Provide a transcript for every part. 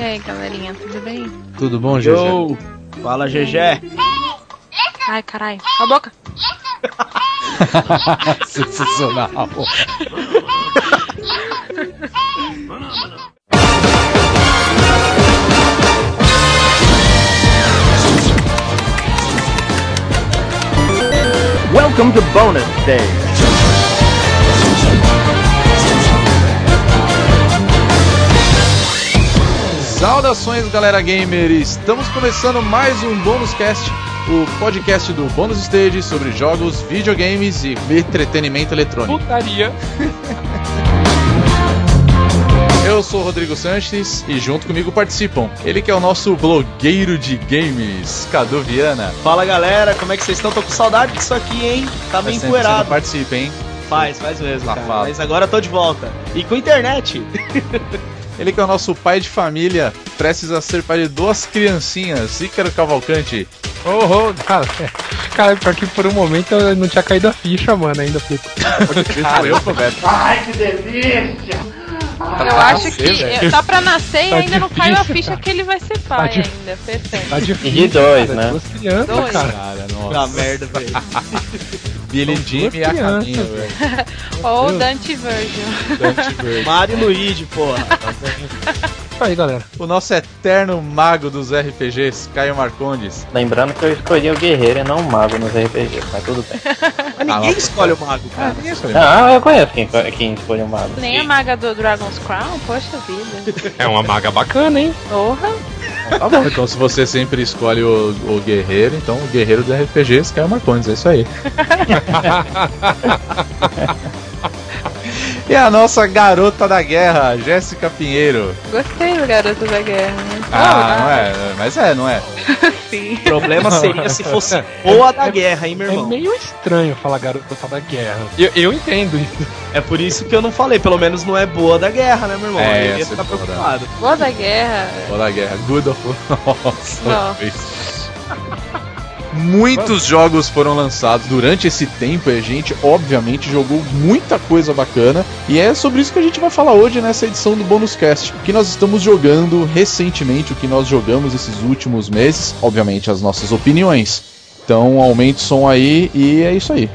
E aí, galerinha, tudo bem? Tudo bom? Yo! Fala, GG! Ai, caralho, cala a boca! Sensacional. Welcome to Bonus Day! Saudações, galera gamer! Estamos começando mais um Bônus Cast, o podcast do Bônus Stage sobre jogos, videogames e entretenimento eletrônico. Putaria. Eu sou o Rodrigo Sanches e junto comigo participam ele que é o nosso blogueiro de games, Cadu Viana. Fala galera, como é que vocês estão? Tô com saudade disso aqui, hein? Tá bem empoeirado. Participa, hein? Faz, faz mesmo, cara. Mas agora eu tô de volta. E com internet. Ele que é o nosso pai de família, prestes a ser pai de duas criancinhas, Ícaro Cavalcante. Oh, oh, cara, cara, pior que por um momento eu não tinha caído a ficha, mano, ainda. Cara, eu, Roberto. Eu acho que velho. tá pra nascer e Tá ainda não caiu a difícil, ficha cara. que ele vai ser pai difícil. ainda. Perfeito. tá difícil. de dois, cara, né? Duas crianças, Dois. cara. Cara, nossa. merda, velho. Billy duas e a caminho, crianças. velho. Ou. Dante Virgil. Dante. Mario e Luigi, porra. Isso aí, galera. O nosso eterno mago dos RPGs, Caio Marcondes. Lembrando que eu escolhi o guerreiro e não o mago nos RPGs, mas tudo bem. Mas ninguém mas- escolhe o mago, cara. ninguém sabe. Ah, eu conheço quem, quem escolhe o mago. Nem a maga do Dragon's Crown? Poxa vida. É uma maga bacana, hein? Porra. Tá bom, então se você sempre escolhe o, o guerreiro, então o guerreiro dos RPGs, Caio Marcondes, é isso aí. e a nossa garota da guerra, Jéssica Pinheiro. Gostei do Garoto da Guerra. né? Ah, não é, mas é, não é. Sim. O problema seria se fosse boa da guerra, hein, meu É irmão? meio estranho falar garota da guerra. Eu, eu entendo isso. É por isso que eu não falei. Pelo menos não é boa da guerra, né, meu irmão? É, Aí eu ia ser ficar boa da- preocupado. Boa da Guerra. Boa da guerra, Good of Nossa, Não. Muitos jogos foram lançados durante esse tempo e a gente, obviamente, jogou muita coisa bacana. E é sobre isso que a gente vai falar hoje nessa edição do Bônus Cast. O que nós estamos jogando recentemente, o que nós jogamos esses últimos meses, obviamente, as nossas opiniões. Então, aumente o som aí e é isso aí.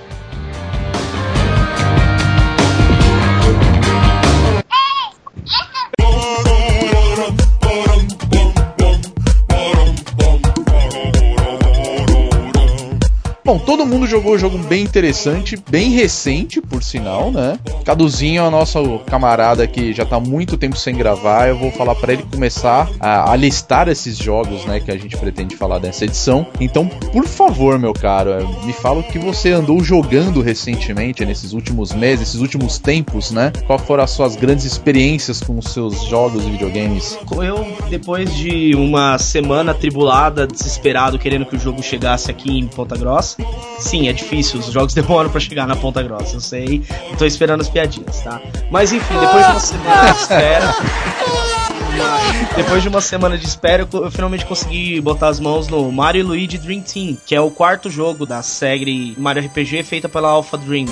Jogou um jogo bem interessante, bem recente, por sinal, né? Caduzinho é o nosso camarada que já tá muito tempo sem gravar. Eu vou falar pra ele começar a, a listar esses jogos, né, que a gente pretende falar dessa edição. Então, por favor, meu caro, eh, me fala o que você andou jogando recentemente, nesses últimos meses, esses últimos tempos, né? Qual foram as suas grandes experiências com os seus jogos e videogames? Eu, depois de uma semana tribulada, desesperado, querendo que o jogo chegasse aqui em Ponta Grossa. É difícil, os jogos demoram pra chegar na Ponta Grossa, eu sei. Eu tô esperando as piadinhas, tá? Mas enfim, depois de uma semana de espera. Depois de uma semana de espera, eu, finalmente consegui botar as mãos no Mario Luigi Dream Team, que é o quarto jogo da série Mario RPG feita pela Alpha Dream.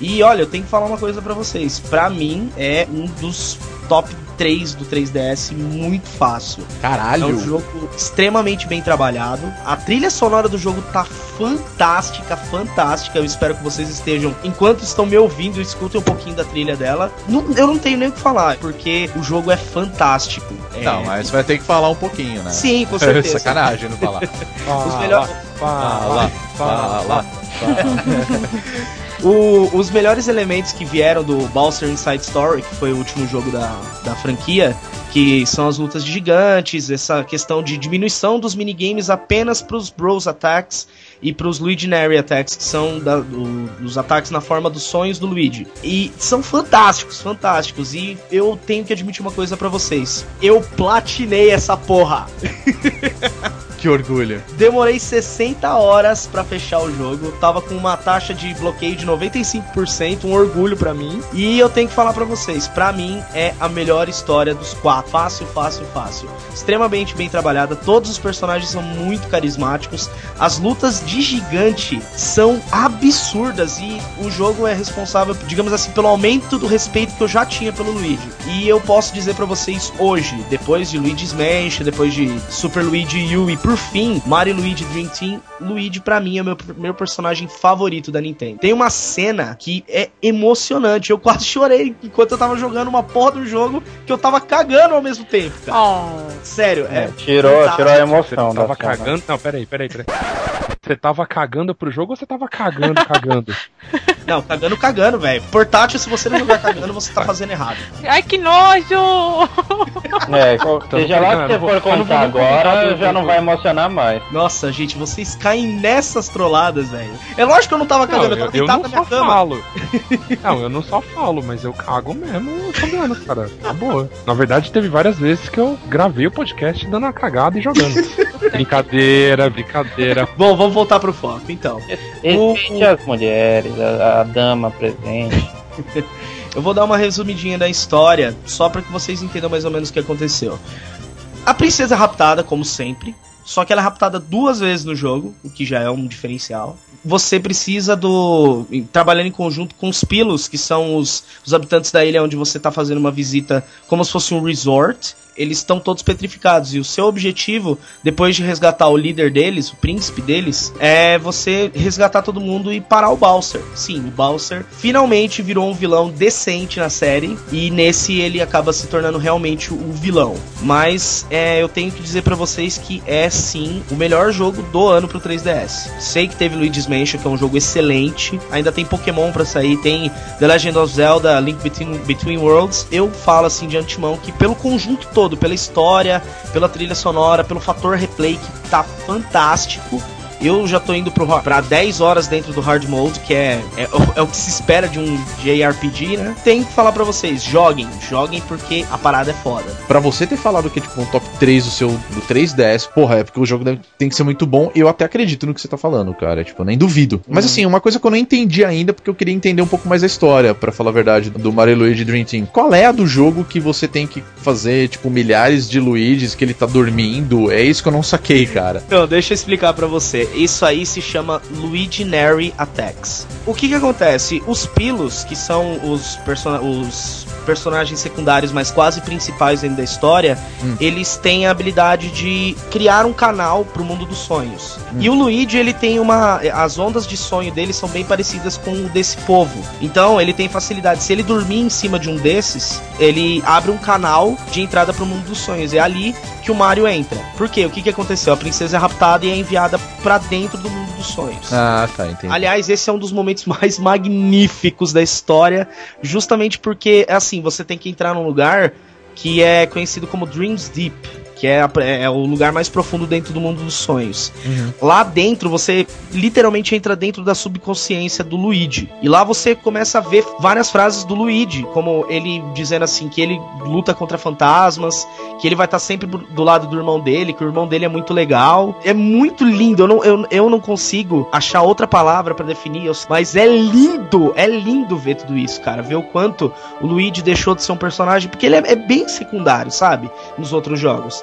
E olha, eu tenho que falar uma coisa pra vocês. Pra mim, é um dos top 3 do 3DS muito fácil. É Caralho! um jogo extremamente bem trabalhado. A trilha sonora do jogo tá fantástica, fantástica. Eu espero que vocês estejam, enquanto estão me ouvindo, escutem um pouquinho da trilha dela. Não- eu não tenho nem o que falar, porque o jogo é fantástico. É- Não, mas você vai ter que falar um pouquinho, né? Sim, com certeza. Sacanagem não falar. Os melhores. Fala, fala. O- os melhores elementos que vieram do Bowser Inside Story, que foi o último jogo da, da franquia, que são as lutas de gigantes, essa questão de diminuição dos minigames apenas pros Bros Attacks e pros Luiginary Attacks, que são da- do- os ataques na forma dos sonhos do Luigi. E são fantásticos, fantásticos. E eu tenho que admitir uma coisa pra vocês. Eu platinei essa porra. Que orgulho. Demorei 60 horas pra fechar o jogo. Tava com uma taxa de bloqueio de 95%, um orgulho pra mim. E eu tenho que falar pra vocês, pra mim é a melhor história dos quatro. Fácil, fácil, fácil. Extremamente bem trabalhada. Todos os personagens são muito carismáticos. As lutas de gigante são absurdas e o jogo é responsável, digamos assim, pelo aumento do respeito que eu já tinha pelo Luigi. E eu posso dizer pra vocês hoje, depois de Luigi's Mansion, depois de Super Luigi U e por fim, Mario e Luigi Dream Team, Luigi pra mim é meu, meu personagem favorito da Nintendo. Tem uma cena que é emocionante. Eu quase chorei enquanto eu tava jogando uma porra do jogo que eu tava cagando ao mesmo tempo, cara. Oh. Sério, é. Tirou, fantástico. tirou a emoção tava cagando? Não, peraí, peraí, peraí. Você tava cagando pro jogo ou você tava cagando, cagando? Não, cagando, cagando, velho. Portátil, se você não jogar cagando, você tá fazendo errado. Ai, que nojo! É, seja lá que você for eu não contar agora, já não vai emocionar mais. Nossa, gente, vocês caem nessas trolladas, velho. É lógico que eu não tava Não, cagando, eu eu, tava eu deitado não na minha só cama. falo. Não, eu não só falo, mas eu cago mesmo jogando, cara. Tá boa. Na verdade, teve várias vezes que eu gravei o podcast dando uma cagada e jogando. brincadeira, brincadeira. Bom, vamos voltar pro foco, então. Respeite as mulheres, a, a dama presente. Eu vou dar uma resumidinha da história, só pra que vocês entendam mais ou menos o que aconteceu. A princesa é raptada, como sempre, só que ela é raptada duas vezes no jogo, o que já é um diferencial. Você precisa do. trabalhando em conjunto com os Pilos, que são os, os habitantes da ilha onde você tá fazendo uma visita como se fosse um resort. Eles estão todos petrificados. E o seu objetivo, depois de resgatar o líder deles, o príncipe deles, é você resgatar todo mundo e parar o Bowser. Sim, o Bowser finalmente virou um vilão decente na série. E nesse ele acaba se tornando realmente o vilão. Mas é, eu tenho que dizer pra vocês que é sim o melhor jogo do ano pro 3DS. Sei que teve Luigi's Mansion, que é um jogo excelente. Ainda tem Pokémon pra sair, tem The Legend of Zelda, Link Between, Between Worlds. Eu falo assim de antemão que pelo conjunto todo, pela história, pela trilha sonora, pelo fator replay que tá fantástico. Eu já tô indo pro, pra 10 horas dentro do hard mode, que é, é, o- é o que se espera de um JRPG, né? Tenho que falar pra vocês, joguem, joguem porque a parada é foda. Pra você ter falado que é tipo um top 3 do seu do 3DS, porra, é porque o jogo deve- tem que ser muito bom. Eu até acredito no que você tá falando, cara. Tipo, eu nem duvido. Mas assim, uma coisa que eu não entendi ainda, porque eu queria entender um pouco mais a história, pra falar a verdade, do Mario Luigi Dream Team. Qual é a do jogo que você tem que fazer, tipo, milhares de Luigi's que ele tá dormindo? É isso que eu não saquei, cara. Então, deixa eu explicar pra você. Isso aí se chama Luiginary Attacks. O que que acontece? Os Pilos, que são os, persona os personagens secundários, mas quase principais dentro da história, Hum. eles têm a habilidade de criar um canal pro mundo dos sonhos. E o Luigi, ele tem uma... As ondas de sonho dele são bem parecidas com o desse povo. Então, ele tem facilidade. Se ele dormir em cima de um desses, ele abre um canal de entrada pro mundo dos sonhos. É ali que o Mario entra. Por quê? O que, que aconteceu? A princesa é raptada e é enviada pra dentro do mundo dos sonhos. Ah, tá, entendi. Aliás, esse é um dos momentos mais magníficos da história, justamente porque, assim, você tem que entrar num lugar que é conhecido como Dreams Deep, que é, a- é o lugar mais profundo dentro do mundo dos sonhos. Uhum. Lá dentro, você literalmente entra dentro da subconsciência do Luigi. E lá você começa a ver várias frases do Luigi, como ele dizendo assim que ele luta contra fantasmas, que ele vai estar sempre do- do lado do irmão dele, que o irmão dele é muito legal. É muito lindo, eu não, eu, eu não consigo achar outra palavra pra definir, mas é lindo, é lindo ver tudo isso, cara. Ver o quanto o Luigi deixou de ser um personagem, porque ele é, é bem secundário, sabe? Nos outros jogos.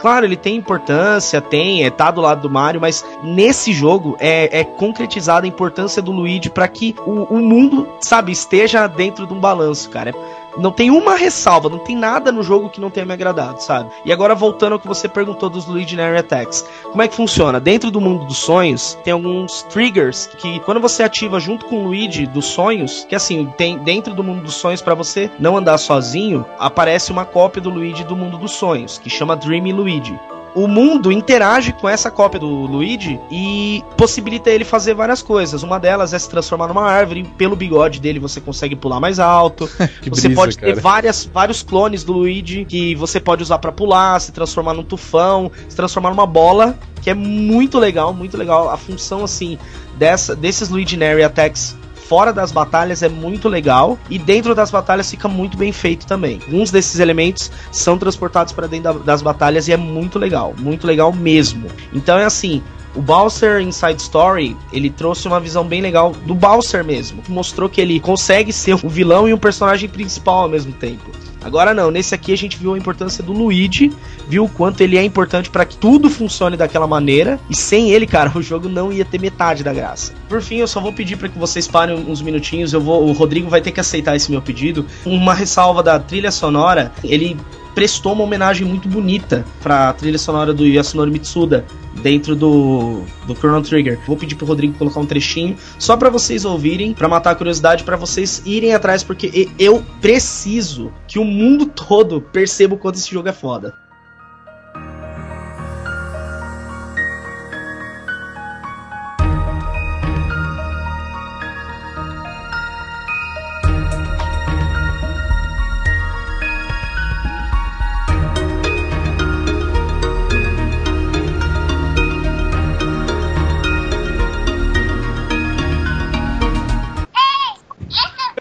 Claro, ele tem importância, tem, é, tá do lado do Mario, mas nesse jogo é, é concretizada a importância do Luigi pra que o, o mundo, sabe, esteja dentro de um balanço, cara. Não tem uma ressalva, não tem nada no jogo que não tenha me agradado, sabe? E agora voltando ao que você perguntou dos Legendary Attacks. Como é que funciona? Dentro do mundo dos sonhos, tem alguns triggers que quando você ativa junto com o Luigi dos sonhos, que assim, tem dentro do mundo dos sonhos pra você não andar sozinho, aparece uma cópia do Luigi do mundo dos sonhos, que chama Dreamy Luigi. O mundo interage com essa cópia do Luigi e possibilita ele fazer várias coisas. Uma delas é se transformar numa árvore, pelo bigode dele você consegue pular mais alto. Você brisa, pode ter cara. várias, vários clones do Luigi que você pode usar pra pular, se transformar num tufão, se transformar numa bola, que é muito legal, muito legal. A função assim dessa desses Luiginary Attacks fora das batalhas é muito legal e dentro das batalhas fica muito bem feito também. Alguns desses elementos são transportados para dentro da- das batalhas e é muito legal, muito legal mesmo. Então é assim, o Bowser Inside Story, ele trouxe uma visão bem legal do Bowser mesmo. Mostrou que ele consegue ser um vilão e um personagem principal ao mesmo tempo. Agora não, nesse aqui a gente viu a importância do Luigi, viu o quanto ele é importante para que tudo funcione daquela maneira, e sem ele, cara, o jogo não ia ter metade da graça. Por fim, eu só vou pedir para que vocês parem uns minutinhos, eu vou, o Rodrigo vai ter que aceitar esse meu pedido. Uma ressalva da trilha sonora, ele prestou uma homenagem muito bonita pra trilha sonora do Yasunori Mitsuda dentro do, do Chrono Trigger. Vou pedir pro Rodrigo colocar um trechinho só pra vocês ouvirem, pra matar a curiosidade, pra vocês irem atrás, porque eu preciso que o mundo todo perceba o quanto esse jogo é foda.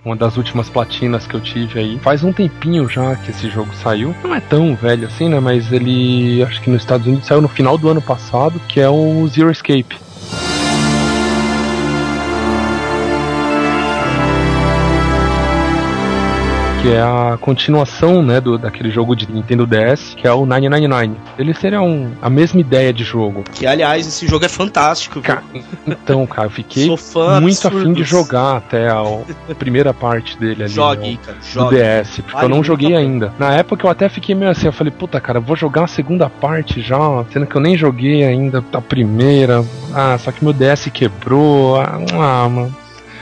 Uma das últimas platinas que eu tive aí. Faz um tempinho já que esse jogo saiu. Não é tão velho assim, né? Mas ele. Acho que nos Estados Unidos saiu no final do ano passado, que é o Zero Escape. Que é a continuação, né, do, daquele jogo de Nintendo DS, que é o 999. Ele seria um, a mesma ideia de jogo. Que, aliás, esse jogo é fantástico. viu? Ca- então, cara, eu fiquei muito afim de jogar até a, a primeira parte dele ali. Jogue, né, cara, do jogue. DS, porque eu não joguei ainda. Na época eu até fiquei meio assim, eu falei, puta cara, eu vou jogar a segunda parte já, sendo que eu nem joguei ainda a primeira. Ah, só que meu DS quebrou. Ah, ah, mano.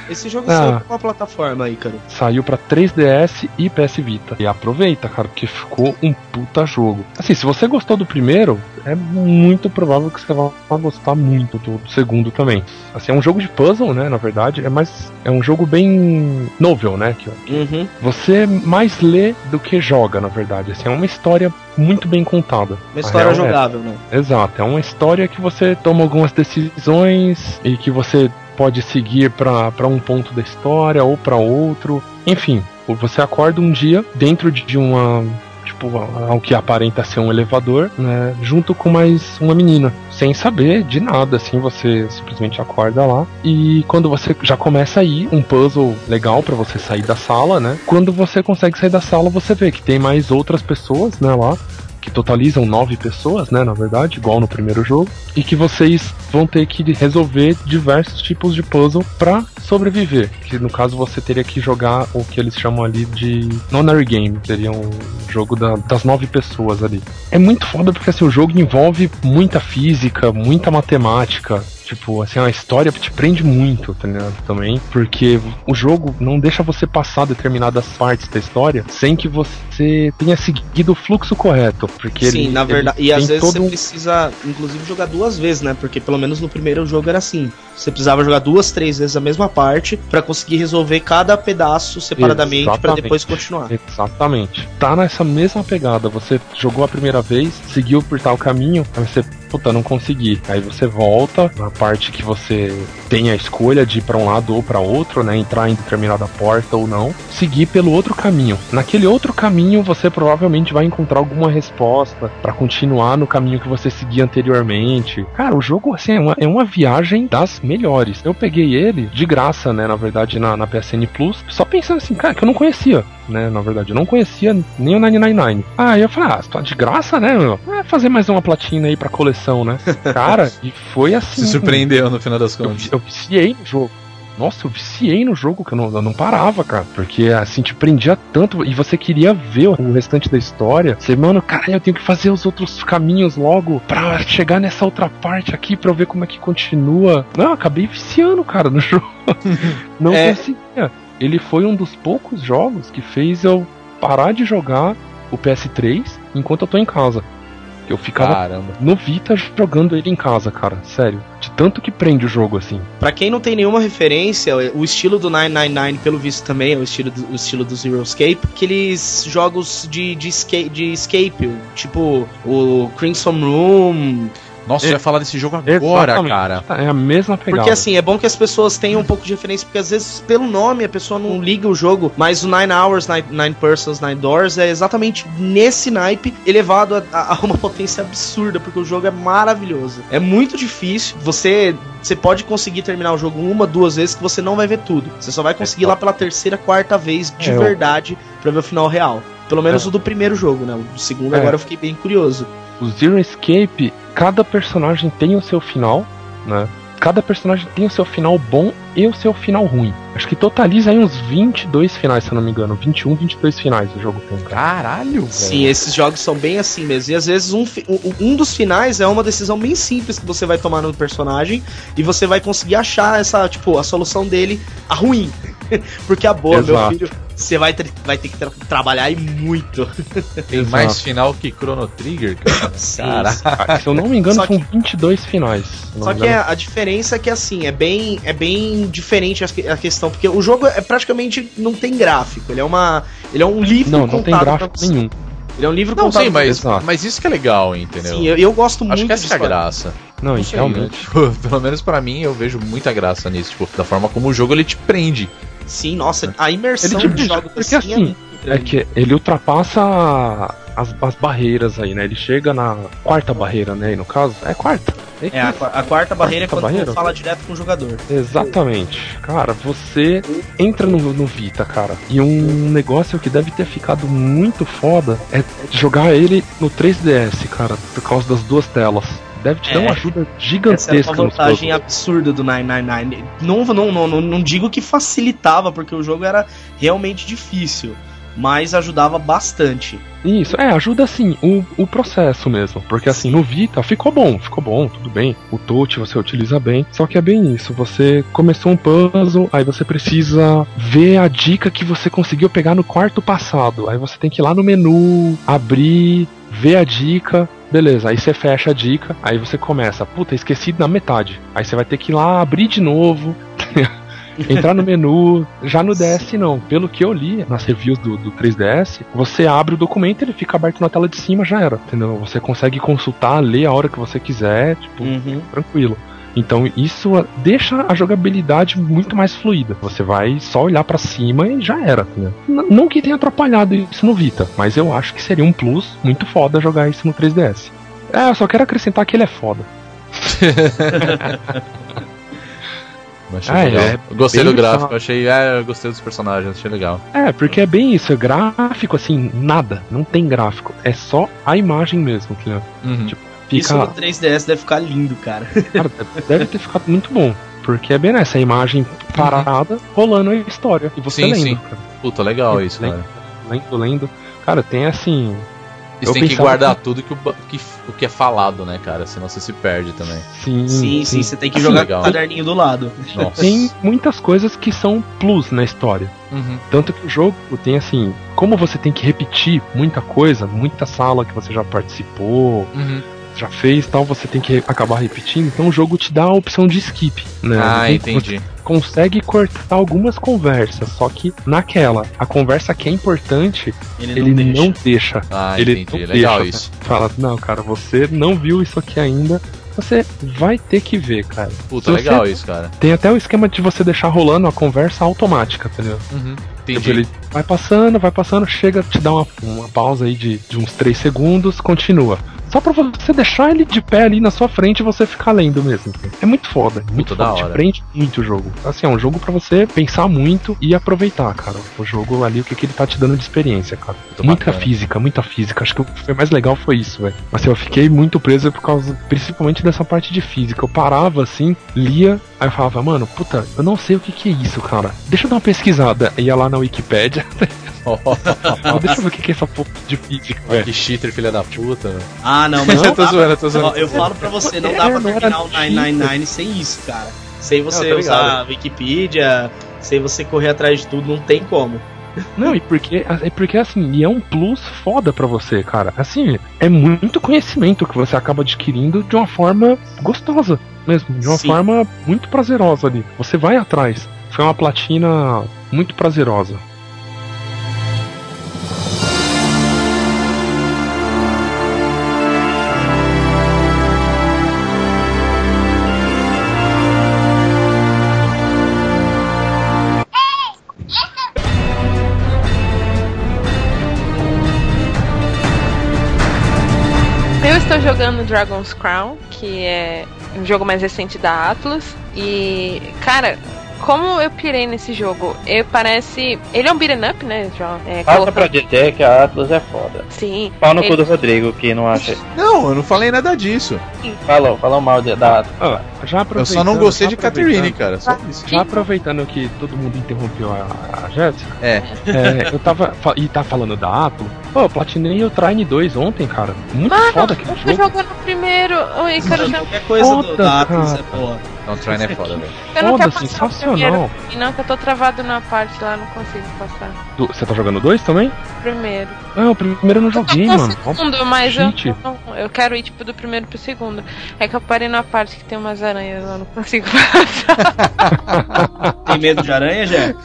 Esse jogo Ah. saiu pra qual plataforma aí, cara? Saiu pra 3DS e PS Vita. E aproveita, cara, porque ficou um puta jogo. Assim, se você gostou do primeiro, é muito provável que você vai gostar muito do, do segundo também. Assim, é um jogo de puzzle, né, na verdade, é mais é um jogo bem novel, né, que Uhum. você mais lê do que joga, na verdade. Assim, é uma história muito bem contada. Uma história é jogável, né? Exato, é uma história que você toma algumas decisões e que você pode seguir pra um ponto da história ou pra outro. Enfim, você acorda um dia dentro de uma tipo ao que aparenta ser um elevador, né, junto com mais uma menina, sem saber de nada, assim, você simplesmente acorda lá e quando você já começa aí um puzzle legal pra você sair da sala, né? Quando você consegue sair da sala, você vê que tem mais outras pessoas, né, lá que totalizam nove pessoas, né, na verdade, igual no primeiro jogo, e que vocês vão ter que resolver diversos tipos de puzzle pra sobreviver. Que no caso você teria que jogar o que eles chamam ali de nonary game, seria um jogo da- das nove pessoas ali. É muito foda porque assim, o jogo envolve muita física, muita matemática. Tipo, assim, a história te prende muito, tá ligado? Também, porque o jogo não deixa você passar determinadas partes da história sem que você tenha seguido o fluxo correto. Porque Sim, ele, na verdade. E às vezes todo você precisa, inclusive, jogar duas vezes, né? Porque pelo menos no primeiro jogo era assim. Você precisava jogar duas, três vezes a mesma parte pra conseguir resolver cada pedaço separadamente pra Exatamente. depois continuar. Exatamente. Tá nessa mesma pegada. Você jogou a primeira vez, seguiu por tal caminho, aí você, puta, não consegui. Aí você volta na parte que você tem a escolha de ir pra um lado ou pra outro, né? Entrar em determinada porta ou não. Seguir pelo outro caminho. Naquele outro caminho, você provavelmente vai encontrar alguma resposta pra continuar no caminho que você seguia anteriormente. Cara, o jogo, assim, é uma, é uma viagem das melhores. Eu peguei ele de graça, né? Na verdade, na, na PSN Plus, só pensando assim, cara, que eu não conhecia né? Na verdade, eu não conhecia nem o 999. Aí eu falei, ah, tá de graça, né, meu? É fazer mais uma platina aí pra coleção, né? Cara, e foi assim. Se surpreendeu no final das Eu, contas. eu viciei no jogo. Nossa, eu viciei no jogo, que eu não, eu não parava, cara. Porque assim, te prendia tanto e você queria ver o restante da história. Você, mano, caralho, eu tenho que fazer os outros caminhos logo pra chegar nessa outra parte aqui pra eu ver como é que continua. Não, eu acabei viciando, cara, no jogo. não É. conseguia. Ele foi um dos poucos jogos que fez eu parar de jogar o PS3 enquanto eu tô em casa. Eu ficava Caramba. no Vita jogando ele em casa, cara. Sério. De tanto que prende o jogo assim. Pra quem não tem nenhuma referência, o estilo do 999, pelo visto também, é o estilo do, o estilo do Zero Escape, aqueles jogos de, de, escape, de escape, tipo o Crimson Room, Nossa, É. eu ia falar desse jogo agora, Exatamente. cara. É a mesma pegada. Porque assim, é bom que as pessoas tenham um pouco de referência, porque às vezes, pelo nome, a pessoa não liga o jogo, mas o Nine Hours, Nine, Nine Persons, Nine Doors é exatamente nesse naipe elevado a, a- uma potência absurda, porque o jogo é maravilhoso. É muito difícil, você, você pode conseguir terminar o jogo uma, duas vezes, que você não vai ver tudo. Você só vai conseguir lá pela terceira, quarta vez, de É, eu- verdade, pra ver o final real. Pelo menos É. o do primeiro jogo, né? O do segundo É. agora eu fiquei bem curioso. O Zero Escape, cada personagem tem o seu final, né? Cada personagem tem o seu final bom e o seu final ruim. Acho que totaliza aí uns 22 finais, se eu não me engano. 21, 22 finais o jogo tem, cara. Caralho, velho. Sim, esses jogos são bem assim mesmo. E às vezes um, um, um dos finais é uma decisão bem simples que você vai tomar no personagem e você vai conseguir achar essa, tipo, a solução dele, a ruim. Porque a boa, meu Exato. filho, você vai, ter- vai ter que tra- trabalhar e muito. Tem Exato. mais final que Chrono Trigger, cara. Caraca. Se eu não me engano, Só são 22 finais. Só que a, a diferença é que assim, é bem, é bem diferente que- a questão, porque o jogo é praticamente não tem gráfico, ele é uma, ele é um livro Não, não tem gráfico nenhum. Ele é um livro Não, contado sim, pra mas, Exato. mas isso que é legal, entendeu? Sim, eu, eu gosto muito Acho que essa de é a graça. Não, Não sei, realmente. né? Tipo, pelo menos pra mim, eu vejo muita graça nisso, tipo, da forma como o jogo ele te prende. Sim, nossa, a imersão te de prende, jogos porque assim, é assim, É grande. que ele ultrapassa as, as barreiras aí, né? Ele chega na quarta barreira, né? E no caso, é quarta. É, a, qua- a quarta barreira é Quarta quando barreira? tu fala direto com o jogador. Exatamente. Cara, você entra no, no Vita, cara. E um negócio que deve ter ficado muito foda é jogar ele no 3DS, cara, por causa das duas telas. Deve te dar É. uma ajuda Essa era gigantesca uma vantagem absurda do 999. Não, não, não, não, não digo que facilitava, porque o jogo era realmente difícil. Mas ajudava bastante. Isso, é, ajuda assim, o, o processo mesmo. Porque assim, no Vita ficou bom, ficou bom, tudo bem. O touch você utiliza bem. Só que é bem isso, você começou um puzzle, aí você precisa ver a dica que você conseguiu pegar no quarto passado. Aí você tem que ir lá no menu, abrir, ver a dica. Beleza, aí você fecha a dica, aí você começa, puta, esqueci na metade. Aí você vai ter que ir lá abrir de novo. Entrar no menu, já no DS não. Pelo que eu li nas reviews do, do 3DS, você abre o documento, ele fica aberto na tela de cima, já era. Entendeu? Você consegue consultar, ler a hora que você quiser, tipo, Uhum. tranquilo. Então isso deixa a jogabilidade muito mais fluida. Você vai só olhar pra cima e já era. Né? Não que tenha atrapalhado isso no Vita, mas eu acho que seria um plus muito foda jogar isso no 3DS. É, eu só quero acrescentar que ele é foda. Ah, é gostei do gráfico, bizarro. achei. É, gostei dos personagens, achei legal. É, porque é bem isso, é gráfico assim, nada, não tem gráfico, é só a imagem mesmo, entendeu? Uhum. Isso no Fica, 3DS deve ficar lindo, cara. cara, deve ter ficado muito bom, porque é bem nessa imagem parada, rolando a história, e você Sim, lendo, sim. cara, Puta, legal isso, Lem- cara. lendo, lendo, cara, tem assim, E você tem que guardar tudo que o, que, o que é falado, né, cara? Senão você se perde também. sim, Sim, sim, você tem que Assim, jogar legal. o caderninho do lado. Nossa. Tem muitas coisas que são plus na história. Uhum. Tanto que o jogo tem assim, como você tem que repetir muita coisa, muita sala que você já participou, Uhum. Já fez tal, você tem que acabar repetindo, então o jogo te dá a opção de skip, né? Ah, Então, entendi. consegue cortar algumas conversas, só que naquela, a conversa que é importante, Ele, ele não não deixa. Ah, ele entendi. não Legal deixa, isso. Fala, não, cara, você não viu isso aqui ainda, você vai ter que ver, cara. Puta, Se legal você- isso, cara. Tem até o esquema de você deixar rolando a conversa automática, entendeu? Uhum. Tipo, Entendi. ele vai passando, vai passando, chega, te dá uma, uma pausa aí de, de uns 3 segundos, continua. Só pra você deixar ele de pé ali na sua frente e você ficar lendo mesmo. É muito foda, é muito Puta, da foda. Te hora. prende muito o jogo. Assim, é um jogo pra você pensar muito e aproveitar, cara. O jogo ali, o que, que ele tá te dando de experiência, cara. Muito muita bacana. física, muita física. Acho que o que foi mais legal foi isso, velho. Assim, eu fiquei muito preso por causa, principalmente dessa parte de física. Eu parava assim, lia, aí eu falava, mano, puta, eu não sei o que, que é isso, cara. Deixa eu dar uma pesquisada. Ia lá na Wikipédia. Deixa eu ver o que, que é essa porra de física, velho. que cheater, filha da puta. velho. Ah, não, mas Eu tô zoando, eu tô Ó, zoando. eu falo pra você, não É, dá pra terminar o cheater. 999 sem isso, cara. Sem você Não, tô usar ligado. a Wikipedia, sem você correr atrás de tudo, não tem como. Não, e porque, é porque assim, e é um plus foda pra você, cara. Assim, é muito conhecimento que você acaba adquirindo de uma forma gostosa mesmo, de uma Sim. forma muito prazerosa ali. Você vai atrás. Foi uma platina muito prazerosa. Jogando Dragon's Crown, que é um jogo mais recente da Atlus. E, cara, como eu pirei nesse jogo? Ele parece. Ele é um beat'em up, né, João? É, Passa pra DJ que a Atlas é foda. Sim. Pau no Ele- cu do Rodrigo, que não acha. Não, eu não falei nada disso. Falou, falou mal de- da Atlas. Ah, já Eu aproveitando, só não gostei de Catherine, cara. Só isso. Já aproveitando que todo mundo interrompeu a, a Jéssica, É. é, eu tava. E tá falando da Atlas. Pô, eu platinei o Trine 2 ontem, cara. Muito foda aquele Eu tô jogo. jogando primeiro. Oi, quero já. Qualquer coisa do, da Atlas cara. é boa. Não, Trine é foda, velho. Eu não Foda, sensacional. E não, que eu tô travado na parte lá, não consigo passar. Do- Você tá jogando dois também? Primeiro. Ah, o primeiro eu não joguei, eu mano. no segundo, mas eu, Gente. não- eu quero ir tipo do primeiro pro segundo. É que eu parei na parte que tem umas aranhas lá, não consigo passar. Tem medo de aranha, Jé?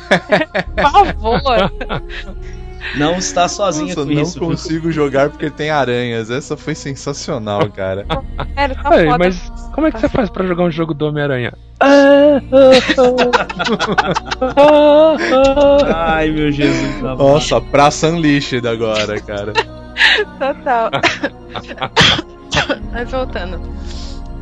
Por favor. Não está sozinho Nossa, com não isso. viu? consigo jogar porque tem aranhas. Essa foi sensacional, cara. Sério, tá foda. mas como é que você faz pra jogar um jogo do Homem-Aranha? Ai, meu Jesus. tá. Nossa, praça unleashed agora, cara. Total. Mas voltando.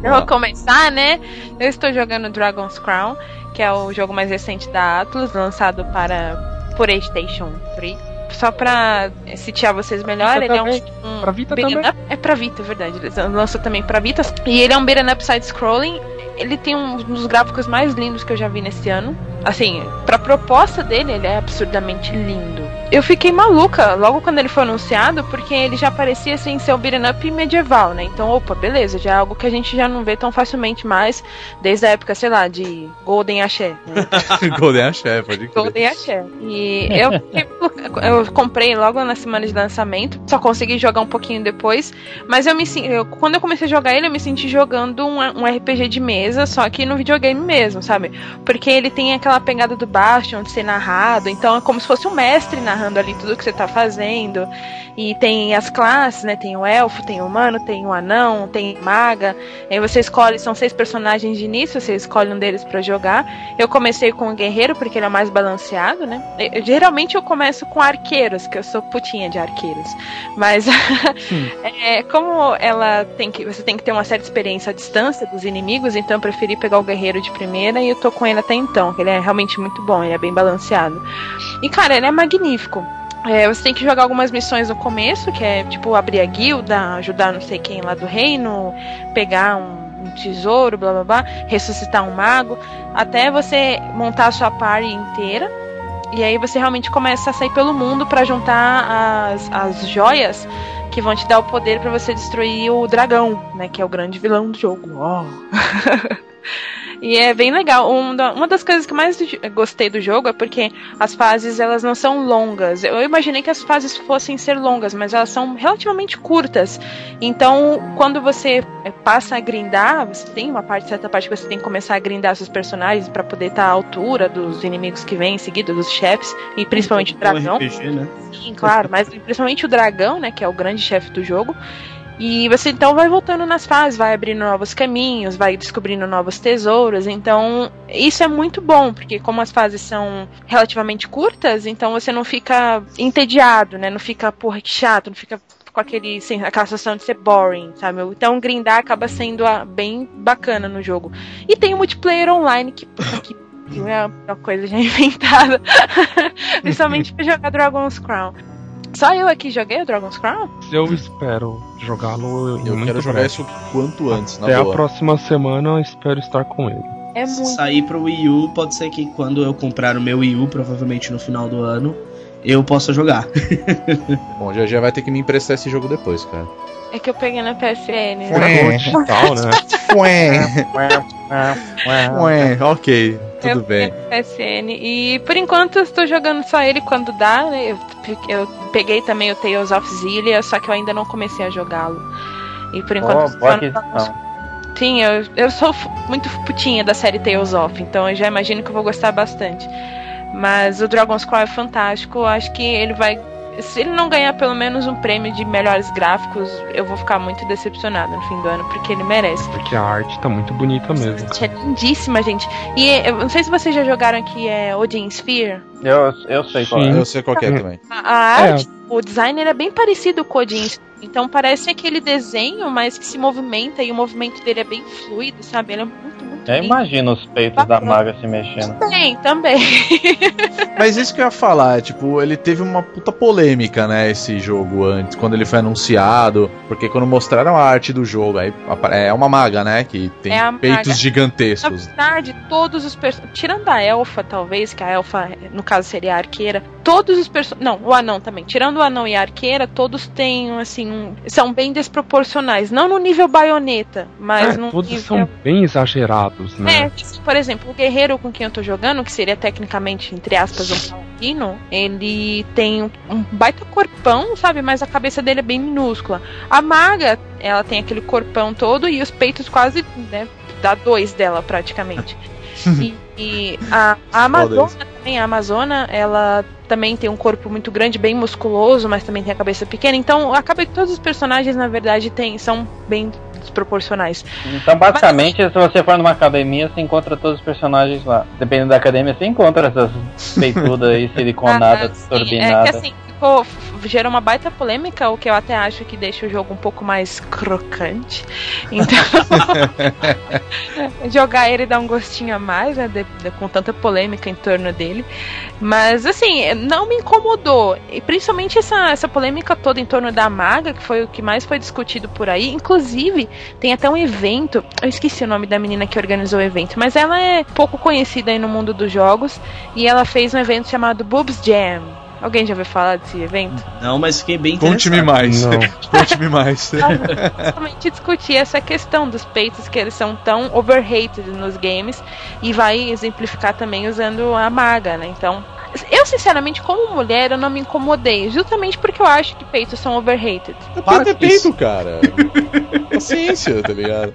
Eu vou começar, né? Eu estou jogando Dragon's Crown, que é o jogo mais recente da Atlus, lançado para PlayStation 3. Só pra sitiar vocês melhor, ele é um, também. um Pra Vita também. up. É pra Vita, é verdade. Eles lançam também pra Vita. E ele é um beat'em up side-scrolling. Ele tem um dos gráficos mais lindos que eu já vi nesse ano. Assim, pra proposta dele, ele é absurdamente lindo. Eu fiquei maluca logo quando ele foi anunciado, porque ele já parecia assim, ser um beat'em up medieval, né? Então, opa, beleza, já é algo que a gente já não vê tão facilmente mais, desde a época, sei lá, de Golden Axé. Né? Golden Axé, pode crer. Golden Axé. E eu, eu comprei logo na semana de lançamento, só consegui jogar um pouquinho depois, mas eu me eu, quando eu comecei a jogar ele, eu me senti jogando um, um RPG de mesa, só que no videogame mesmo, sabe? Porque ele tem aquela pegada do Bastion de ser narrado, então é como se fosse um mestre narrando ali tudo que você tá fazendo. E tem as classes, né? Tem o elfo, tem o humano, tem o anão, tem maga. Aí você escolhe, são seis personagens de início, você escolhe um deles pra jogar. Eu comecei com o guerreiro porque ele é mais balanceado, né? Eu- geralmente eu começo com arqueiros, que eu sou putinha de arqueiros. Mas é, como ela tem que, você tem que ter uma certa experiência à distância dos inimigos, então eu preferi pegar o guerreiro de primeira e eu tô com ele até então, ele é realmente muito bom, ele é bem balanceado. E cara, ele é magnífico. É, você tem que jogar algumas missões no começo, que é tipo abrir a guilda, ajudar não sei quem lá do reino, pegar um, um tesouro, blá blá blá, ressuscitar um mago, até você montar a sua party inteira. E aí você realmente começa a sair pelo mundo pra juntar as, as joias que vão te dar o poder pra você destruir o dragão, né? Que é o grande vilão do jogo. Ó. E é bem legal. Um uma das coisas que mais gostei do jogo é porque as fases elas não são longas. Eu imaginei que as fases fossem ser longas, mas elas são relativamente curtas. Então, quando você eh, passa a grindar, você tem uma parte, certa parte que você tem que começar a grindar seus personagens pra poder estar à altura dos inimigos que vêm em seguida, dos chefes, e principalmente o dragão. RPG, né? Sim, claro, mas principalmente o dragão, né, que é o grande chefe do jogo. E você então vai voltando nas fases, vai abrindo novos caminhos, vai descobrindo novos tesouros. Então, isso é muito bom, porque como as fases são relativamente curtas, então você não fica entediado, né? Não fica, porra, que chato, não fica com aquele, sem, aquela sensação de ser boring, sabe? Então, grindar acaba sendo ah, bem bacana no jogo. E tem o multiplayer online que, que é uma coisa já inventada. Principalmente pra jogar Dragon's Crown. Só eu aqui joguei o Dragon's Crown? Eu espero jogá-lo Eu muito quero jogar breve. isso quanto antes, na Até a boa. próxima semana eu espero estar com ele. É Se muito. sair pro Wii U, pode ser que quando eu comprar o meu Wii U, provavelmente no final do ano, eu possa jogar. Bom, já já vai ter que me emprestar esse jogo depois, cara. É que eu peguei na PSN. Ué. Digital, né? Ué, ué, ok, tudo eu bem. PSN. E por enquanto eu estou jogando só ele quando dá, né? Eu, eu peguei também o Tales of Zillia, só que eu ainda não comecei a jogá-lo. E por enquanto. Oh, aquisição. Sim, eu, eu sou muito putinha da série Tales of, então eu já imagino que eu vou gostar bastante. Mas o Dragon's Crawl é fantástico, eu acho que ele vai. Se ele não ganhar pelo menos um prêmio de melhores gráficos, eu vou ficar muito decepcionada no fim do ano, porque ele merece. Porque a arte tá muito bonita mesmo. É lindíssima, gente. E eu não sei se vocês já jogaram aqui é Odin Sphere. Eu, eu sei qual Sim. é. Eu sei qual que é também. A, a É. arte, o design ele é bem parecido com o Odin Sphere. Então parece aquele desenho, mas que se movimenta e o movimento dele é bem fluido, sabe? Ele é muito, muito Eu lindo. imagino os peitos da maga se mexendo. Também, também. Mas isso que eu ia falar, tipo, ele teve uma puta polêmica, né, esse jogo antes, quando ele foi anunciado, porque quando mostraram a arte do jogo, aí é uma maga, né, que tem É peitos maga. Na gigantescos. verdade, todos os personagens. Tirando a elfa, talvez, que a elfa, no caso, seria a arqueira. Todos os personagens. Não, o anão também. Tirando o anão e a arqueira, todos têm, assim. São bem desproporcionais. Não no nível baioneta, mas É, no todos nível. são bem exagerados, É, né? tipo, por exemplo, o guerreiro com quem eu tô jogando, que seria tecnicamente, entre aspas, um paladino, ele tem um, um baita corpão, sabe? Mas a cabeça dele é bem minúscula. A maga, ela tem aquele corpão todo e os peitos quase, né? Dá dois dela praticamente. e e a, a Amazona também, a Amazona, ela também tem um corpo muito grande, bem musculoso, mas também tem a cabeça pequena. Então, acaba que todos os personagens, na verdade, tem, são bem desproporcionais. Então, basicamente, se você for numa academia, você encontra todos os personagens lá. Dependendo da academia, você encontra essas peitudas aí, siliconadas, Ah, turbinadas. É que assim, ficou, gerou uma baita polêmica, o que eu até acho que deixa o jogo um pouco mais crocante. Então, jogar ele dá um gostinho a mais, né? de- de- com tanta polêmica em torno dele. Mas, assim, não me incomodou. E principalmente essa, essa polêmica toda em torno da maga, que foi o que mais foi discutido por aí. Inclusive, tem até um evento. Eu esqueci o nome da menina que organizou o evento, mas ela é pouco conhecida aí no mundo dos jogos. E ela fez um evento chamado Boobs Jam. Alguém já ouviu falar desse evento? Não, mas fiquei bem Conte-me mais. Conte-me mais. Justamente discutir essa questão dos peitos que eles são tão overrated nos games e vai exemplificar também usando a maga, né? Então, eu sinceramente, como mulher, eu não me incomodei, justamente porque eu acho que peitos são overrated. É Para peito é isso. peito, cara. Paciência, tá ligado?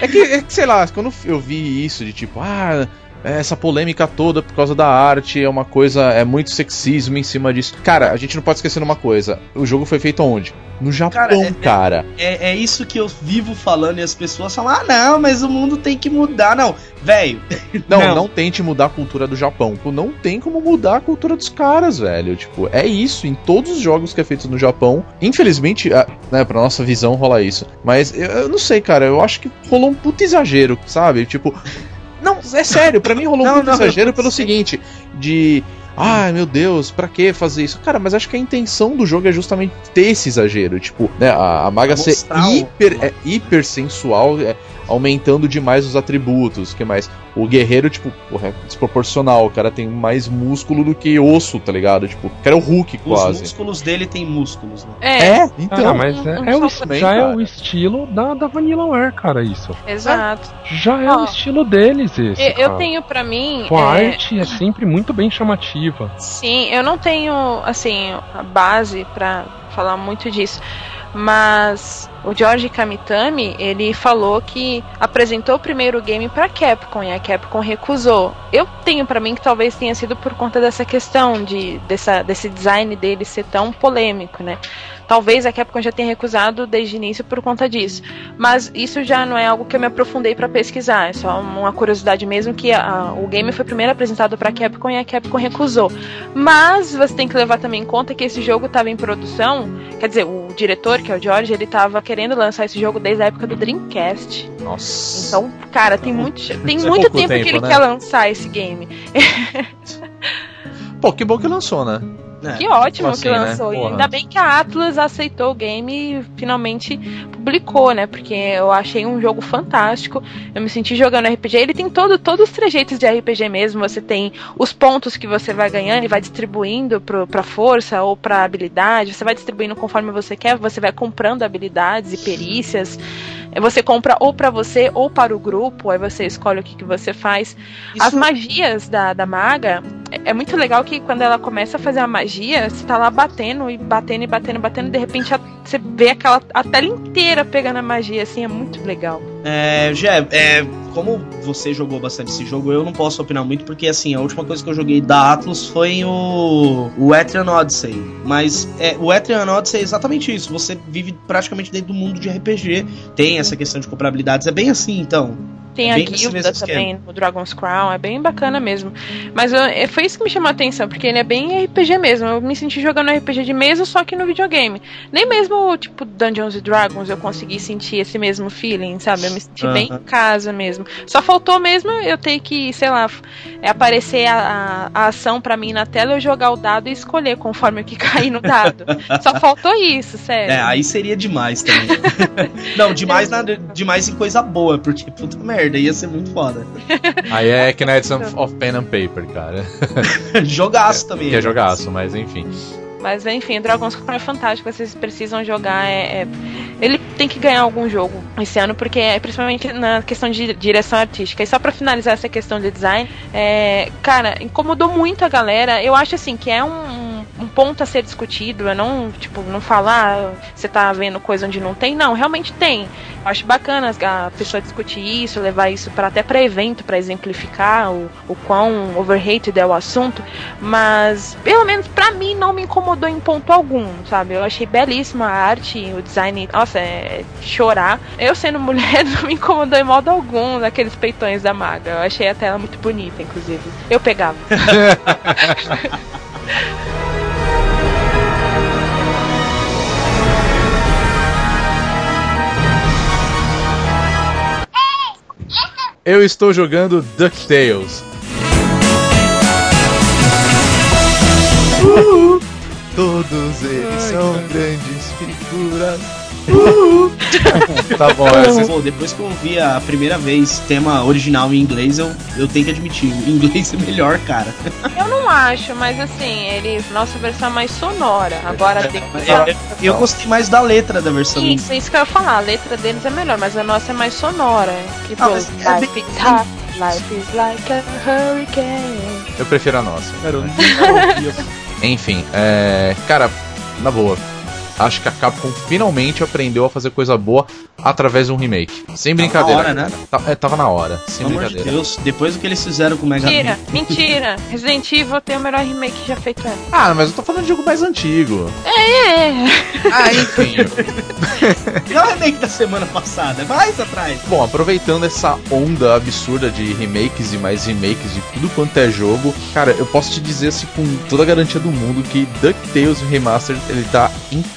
É que, é que, sei lá, quando eu vi isso de tipo, ah, essa polêmica toda por causa da arte é uma coisa, é muito sexismo em cima disso. Cara, a gente não pode esquecer uma coisa: o jogo foi feito onde? No Japão, Cara, cara. é- É, é isso que eu vivo falando e as pessoas falam: ah, não, mas o mundo tem que mudar. Não, velho. Não, não, Não. tente mudar a cultura do Japão. Não tem como mudar a cultura dos caras, velho. Tipo, é isso. Em todos os jogos que é feito no Japão. Infelizmente, a- né, pra nossa visão rola isso. Mas eu, eu não sei, cara. Eu acho que rolou um puto exagero, sabe? Tipo. Não, é sério, pra mim rolou um Não, puto não, exagero pelo sei. seguinte: de. Ai meu Deus, pra que fazer isso? Cara, mas acho que a intenção do jogo é justamente ter esse exagero. Tipo, né, a, a maga ser Mostrar o- hiper, é, hiper sensual, é, aumentando demais os atributos. que mais? O guerreiro, tipo, porra, é desproporcional. O cara tem mais músculo do que osso, tá ligado? Tipo, o cara é o Hulk Os quase. músculos dele tem músculos, né? É, É, então. Ah, mas é, um é o, já é cara. o estilo da, da Vanillaware, cara, isso. exato. Já é Ó, o estilo deles esse, Eu, eu tenho pra mim. Com a é, arte é sempre muito bem chamativa. Sim, eu não tenho, assim, a base pra falar muito disso. Mas o George Kamitami, ele falou que apresentou o primeiro game pra Capcom e a Capcom recusou. Eu tenho pra mim que talvez tenha sido por conta dessa questão de dessa, desse design dele ser tão polêmico, né? Talvez a Capcom já tenha recusado desde o início por conta disso. Mas isso já não é algo que eu me aprofundei pra pesquisar. É só uma curiosidade mesmo que a- o game foi primeiro apresentado pra Capcom e a Capcom recusou. Mas você tem que levar também em conta que esse jogo estava em produção. Quer dizer, o diretor, que é o George, ele estava querendo lançar esse jogo desde a época do Dreamcast. Nossa. Então, cara, tem muito, tem Isso é muito pouco tempo, tempo, que ele né? quer lançar esse game. Pô, que bom que lançou, né? É. Que ótimo assim, que né? lançou. E Porra. ainda bem que a Atlas aceitou o game e finalmente publicou, né? Porque eu achei um jogo fantástico. Eu me senti jogando RPG. Ele tem todo, todos os trejeitos de RPG mesmo. Você tem os pontos que você vai ganhando e vai distribuindo pro, pra força ou pra habilidade. Você vai distribuindo conforme você quer. Você vai comprando habilidades e perícias. Você compra ou pra você ou para o grupo. Aí você escolhe o que, que você faz. As Isso- magias da, da maga é, é muito legal que quando ela começa a fazer a magia, você tá lá batendo e batendo e batendo, batendo, de repente você vê aquela a tela inteira pegando a magia, assim, é muito legal. É, Jé, é, como você jogou bastante esse jogo, eu não posso opinar muito, porque assim, a última coisa que eu joguei da Atlus foi o, o Etrian Odyssey. Mas é, o Etrian Odyssey é exatamente isso. Você vive praticamente dentro do mundo de RPG. Tem essa questão de comprabilidades. É bem assim, então. Tem É a bem guilda também, o Dragon's Crown, é bem bacana mesmo. Mas eu- é, foi isso que me chamou a atenção, porque ele é bem RPG mesmo. Eu me senti jogando RPG de mesa, só que no videogame. Nem mesmo, tipo, Dungeons and Dragons eu consegui sentir esse mesmo feeling, sabe? Eu me senti bem Aham. em casa mesmo. Só faltou mesmo eu ter que, sei lá, é, aparecer a, a, a ação pra mim na tela, eu jogar o dado e escolher conforme o que cair no dado. Só faltou isso, sério. É, aí seria demais também. não, demais, na, demais em coisa boa, porque puta merda, ia ser muito foda. Aí é Knights of of Pen and Paper, cara. Jogaço também. Que é jogaço, mas enfim. Mas enfim, Dragon's Crown é fantástico, vocês precisam jogar. É, é- Ele tem que ganhar algum jogo esse ano, porque é principalmente na questão de direção artística. E só pra finalizar essa questão de design, é, cara, incomodou muito a galera. Eu acho assim que é um, um ponto a ser discutido. Eu não, tipo, não falar ah, você tá vendo coisa onde não tem. Não, realmente tem. Eu acho bacana a pessoa discutir isso, levar isso para até para evento, para exemplificar o, o quão overrated é o assunto. Mas, pelo menos pra mim, não me incomodou em ponto algum, sabe? Eu achei belíssima a arte, o design. Nossa, é chorar. Eu, sendo mulher, não me incomodou em modo algum daqueles peitões da maga. Eu achei a tela muito bonita, inclusive. Eu pegava. Eu estou jogando DuckTales. Uh, todos eles são grandes figuras. Uh. tá bom, essa Pô, depois que eu ouvi a primeira vez tema original em inglês, eu, eu tenho que admitir, o inglês é melhor, cara. Eu não acho, mas assim, ele. Nossa versão é mais sonora. Agora tem que. Eu, eu- eu gostei mais da letra da versão. Isso, isso que eu ia falar. A letra deles é melhor, mas a nossa é mais sonora. Tipo, Ah, mas é life bem- is hot, life is like a hurricane. eu prefiro a nossa. Cara, eu Enfim, é. Cara, na boa. Acho que a Capcom finalmente aprendeu a fazer coisa boa através de um remake. Sem brincadeira. hora, né? Tá- é, tava na hora, sem Pelo amor de brincadeira. Deus, depois do que eles fizeram com o Mega Mentira, Man. mentira. Resident Evil tem o melhor remake já feito antes. Ah, mas eu tô falando de jogo mais antigo. É, Ah, enfim. Não é o remake da semana passada, é mais atrás. Bom, aproveitando essa onda absurda de remakes e mais remakes de tudo quanto é jogo, cara, eu posso te dizer assim com toda a garantia do mundo que DuckTales Remastered ele tá incrível,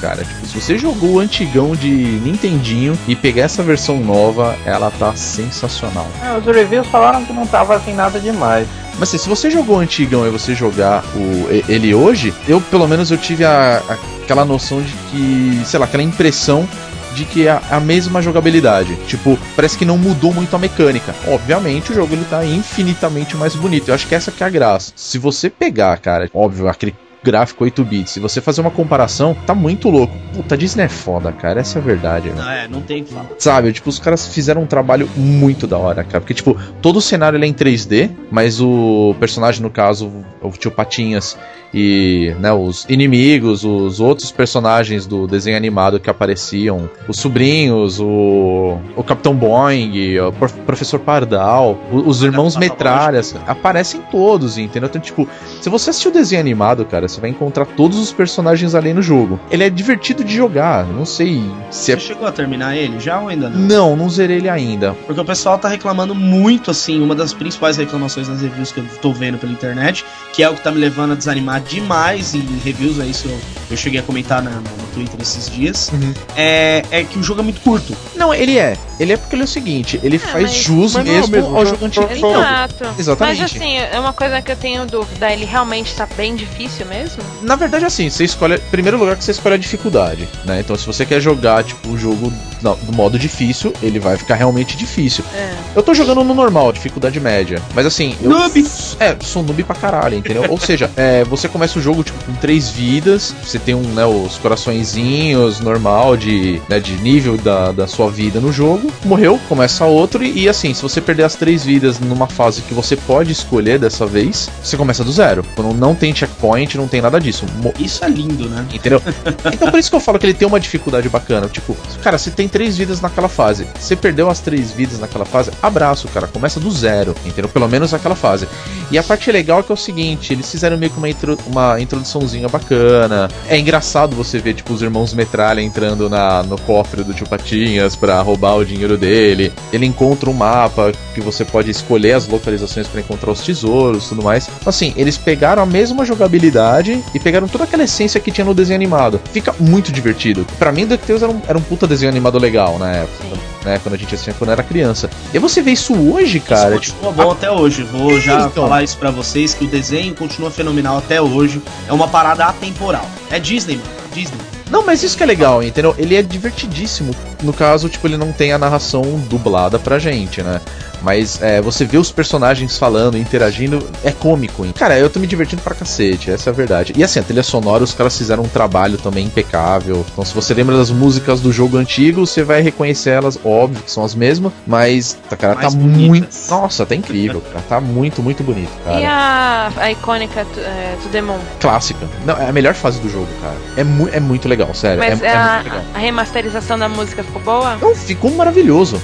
cara. Tipo, se você jogou o antigão de Nintendinho e pegar essa versão nova, ela tá sensacional. É, os reviews falaram que não tava assim nada demais. Mas assim, se você jogou o antigão e você jogar o, ele hoje, eu pelo menos eu tive a- aquela noção de que, sei lá, aquela impressão de que é a mesma jogabilidade. Tipo, parece que não mudou muito a mecânica. Obviamente, o jogo ele tá infinitamente mais bonito. Eu acho que essa que é a graça. Se você pegar, cara, óbvio, aquele gráfico 8 bits, se você fazer uma comparação, tá muito louco. Puta, Disney é foda, cara. Essa é a verdade. Não, é, não tem o que falar. Sabe, tipo, os caras fizeram um trabalho muito da hora, cara. Porque, tipo, todo o cenário ele é em 3D, mas o personagem, no caso, o tio Patinhas e, né, os inimigos, os outros personagens do desenho animado que apareciam, os sobrinhos, o, o Capitão Boeing, o Prof- Professor Pardal, os irmãos Metralhas, aparecem todos, entendeu? Então, tipo, se você assistir o desenho animado, cara, você vai encontrar todos os personagens ali no jogo. Ele é divertido de jogar, não sei se é Você chegou a terminar ele já ou ainda não? não, não zerei ele ainda. Porque o pessoal tá reclamando muito, assim, uma das principais reclamações nas reviews que eu tô vendo pela internet, que é o que tá me levando a desanimar demais em reviews, é isso eu, eu cheguei a comentar na- no Twitter esses dias, Uhum. é, é que o jogo é muito curto. Não, ele é. Ele é porque ele é o seguinte, ele faz mas- jus é mesmo mesmo ao jogo. antigo. Exato. exatamente. Mas assim, é uma coisa que eu tenho dúvida, ele realmente tá bem difícil mesmo? Na verdade, assim, você escolhe. Primeiro lugar, que você escolhe a dificuldade, né? Então, se você quer jogar, tipo, o jogo na- do modo difícil, ele vai ficar realmente difícil. É. Eu tô jogando no normal, dificuldade média. Mas assim, eu. Noob! É, sou noob pra caralho, entendeu? Ou seja, é, você começa o jogo, tipo, com três vidas, você tem um, né, os coraçõezinhos normal de, né, de nível da, da sua vida no jogo. Morreu, começa outro, e, e assim, se você perder as três vidas numa fase que você pode escolher dessa vez, você começa do zero. Quando não tem checkpoint, não não tem nada disso. Isso é lindo, né? Entendeu? Então por isso que eu falo que ele tem uma dificuldade bacana. Tipo, cara, você tem três vidas naquela fase. Você perdeu as três vidas naquela fase, abraço, cara. Começa do zero, entendeu? Pelo menos naquela fase. E a parte legal é que é o seguinte: eles fizeram meio que uma, intro- uma introduçãozinha bacana. É engraçado você ver, tipo, os irmãos Metralha entrando na, no cofre do Tio Patinhas pra roubar o dinheiro dele. Ele encontra um mapa que você pode escolher as localizações pra encontrar os tesouros tudo mais. Então, Assim, eles pegaram a mesma jogabilidade e pegaram toda aquela essência que tinha no desenho animado. Fica muito divertido. Pra mim, DuckTales era um, era um puta desenho animado legal na época, né? Quando a gente assistia quando era criança. E você vê isso hoje, cara. Isso continua bom até hoje. Vou já Então. falar isso pra vocês, que o desenho continua fenomenal até hoje. É uma parada atemporal. É Disney, mano. Disney. Não, mas isso que é legal, entendeu? Ele é divertidíssimo. No caso, tipo, ele não tem a narração dublada pra gente, né? Mas é, você vê os personagens falando, interagindo, é cômico. hein? Cara, eu tô me divertindo pra cacete, essa é a verdade. E assim, a trilha sonora, os caras fizeram um trabalho também impecável. Então, se você lembra das músicas do jogo antigo, você vai reconhecer elas, óbvio que são as mesmas, mas, tá, cara, Mais tá bonitas. muito. Nossa, tá incrível, cara. Tá muito, muito bonito, cara. E a, a icônica é, To Demon? Clássica. Não, é a melhor fase do jogo, cara. É, mu é muito legal, sério. Mas é, é a, muito legal. a remasterização da música ficou boa? Não, ficou maravilhoso.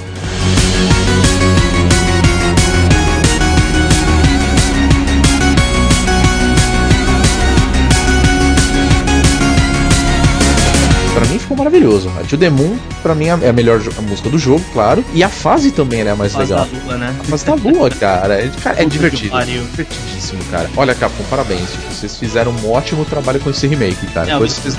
Maravilhoso. A To The Moon, pra mim, é a melhor jo- a música do jogo, claro. E a fase também é a mais Faz legal. da lua, né? A fase da lua, cara. É, cara, é divertido. Divertidíssimo, cara. Olha, Capcom, parabéns. Tipo, vocês fizeram um ótimo trabalho com esse remake, cara. É, Coisa vocês.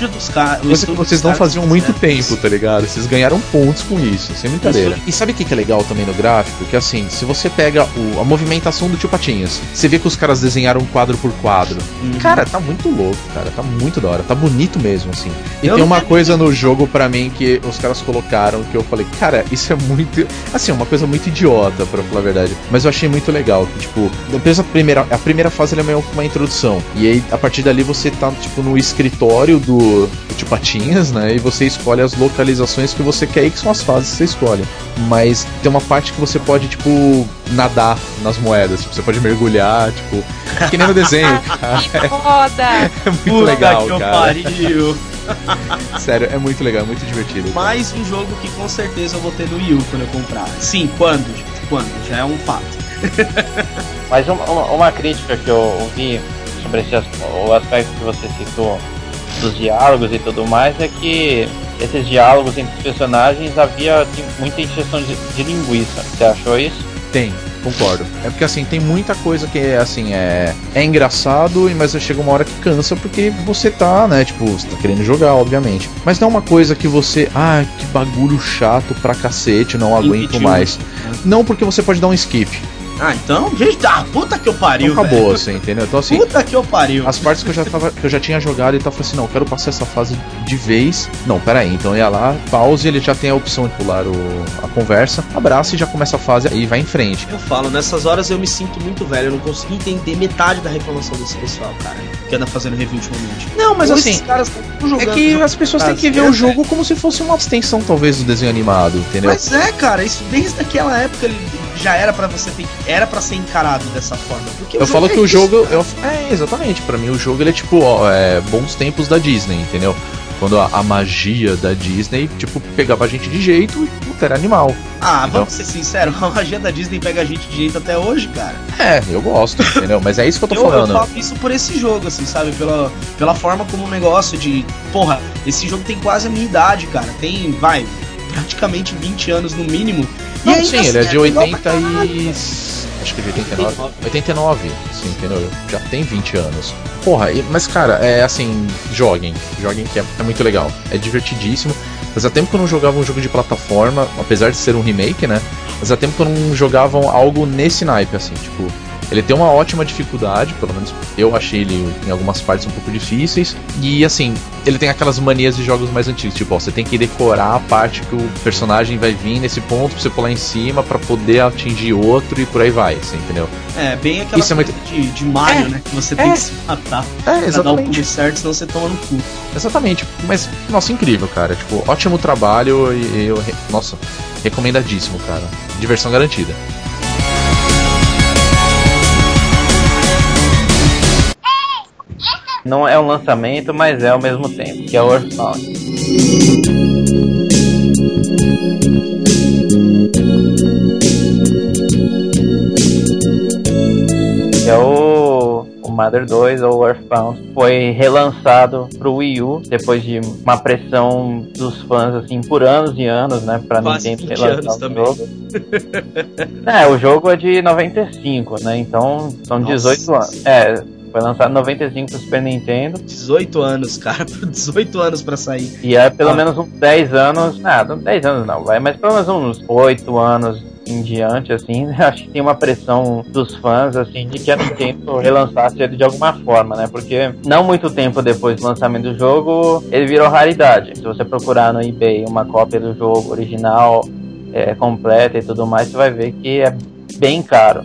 Coisa que vocês não faziam muito tempo, tá ligado? Vocês ganharam pontos com isso, sem brincadeira. E sabe o que que é legal também no gráfico? Que assim, se você pega o- a movimentação do Tio Patinhas, você vê que os caras desenharam quadro por quadro. Uhum. Cara, tá muito louco, cara. Tá muito da hora. Tá bonito mesmo, assim. E Eu tem uma coisa no jogo pra mim que os caras colocaram que eu falei, cara, isso é muito. Assim, uma coisa muito idiota, pra falar a verdade. Mas eu achei muito legal. Que, tipo, depois a primeira, a primeira fase é meio que uma introdução. E aí, a partir dali, você tá, tipo, no escritório do, do Tio Patinhas, né? E você escolhe as localizações que você quer e que são as fases que você escolhe. Mas tem uma parte que você pode, tipo, nadar nas moedas. Tipo, você pode mergulhar, tipo. Que nem no desenho, cara. Que foda! É muito Puta legal, que cara. pariu. Sério, é muito legal, é muito divertido. cara. Mais um jogo que com certeza eu vou ter no Wii U quando eu comprar. Sim, quando? Quando? Já é um fato. Mas uma, uma, uma crítica que eu ouvi sobre esse o aspecto que você citou dos diálogos e tudo mais é que esses diálogos entre os personagens havia muita injeção de, de linguiça. Você achou isso? Tem, concordo. É porque assim, tem muita coisa que é assim, é, é engraçado, mas chega uma hora que cansa porque você tá, né, tipo, você tá querendo jogar, obviamente. Mas não é uma coisa que você, ah, que bagulho chato pra cacete, não aguento mais. Não, porque você pode dar um skip. Ah, então, gente, ah, puta que eu pariu, Então acabou, velho. assim, entendeu? Então assim, Puta que eu pariu. as partes que eu já tava, que eu já tinha jogado e tava falando assim, não, eu quero passar essa fase de vez. Não, pera aí, então ia lá, pause, ele já tem a opção de pular o, a conversa, abraça e já começa a fase e vai em frente. Eu falo, nessas horas eu me sinto muito velho. Eu não consigo entender metade da reclamação desse pessoal, cara, que anda fazendo review ultimamente. Não, mas Ou assim, caras É que as pessoas têm que ver É, o jogo como se fosse uma extensão, talvez, do desenho animado, entendeu? Mas é, cara, isso desde aquela época ele já era pra você ter. Era pra ser encarado dessa forma. Porque eu falo é que o isso, jogo. eu- é, exatamente. Pra mim, o jogo ele é tipo ó, é, bons tempos da Disney, entendeu? Quando a, a magia da Disney, tipo, pegava a gente de jeito e puta, era animal. Ah, Então- vamos ser sinceros, a magia da Disney pega a gente de jeito até hoje, cara. É, eu gosto, entendeu? Mas é isso que eu tô Eu, eu falando. falo isso por esse jogo, assim, sabe? Pela, pela forma como o negócio de. Porra, esse jogo tem quase a minha idade, cara. Tem, vai, praticamente 20 anos no mínimo. Não, ainda sim, assim ele é de legal 80 pra caralho. e. Acho que é de 89. 89, sim, entendeu? Já tem 20 anos. Porra, mas cara, é assim, joguem. Joguem que é, é muito legal. É divertidíssimo. Fazia tempo que eu não jogava um jogo de plataforma, apesar de ser um remake, né? Fazia tempo que eu não jogava algo nesse naipe, assim, tipo. Ele tem uma ótima dificuldade, pelo menos eu achei ele em algumas partes um pouco difíceis. E assim, ele tem aquelas manias de jogos mais antigos, tipo, ó, você tem que decorar a parte que o personagem vai vir nesse ponto pra você pular em cima pra poder atingir outro e por aí vai, assim, entendeu? É, bem aquela Isso é coisa de, de Mario, É, né? Que você é. tem que se matar É, pra dar o exatamente. pulo certo, senão você toma no cu. Exatamente. Mas, nossa, incrível, cara. Tipo, ótimo trabalho e eu, nossa, recomendadíssimo, cara. Diversão garantida. Não é um lançamento, mas é ao mesmo tempo, que é o Earthbound. Que é o, o Mother 2 ou Earthbound. Foi relançado pro Wii U depois de uma pressão dos fãs assim por anos e anos, né, pra Quase Nintendo 20 relançar o também. jogo. É, o jogo é de 95, né? Então são Nossa. 18 anos. É, foi lançado em 95 pro Super Nintendo. 18 anos, cara. 18 anos pra sair. E é pelo Ah. menos uns 10 anos. Não, 10 anos não, vai, mas pelo menos uns 8 anos em diante, assim, acho que tem uma pressão dos fãs, assim, de que a Nintendo relançasse ele de alguma forma, né? Porque não muito tempo depois do lançamento do jogo, ele virou raridade. Se você procurar no eBay uma cópia do jogo original, é, completa e tudo mais, você vai ver que é bem caro.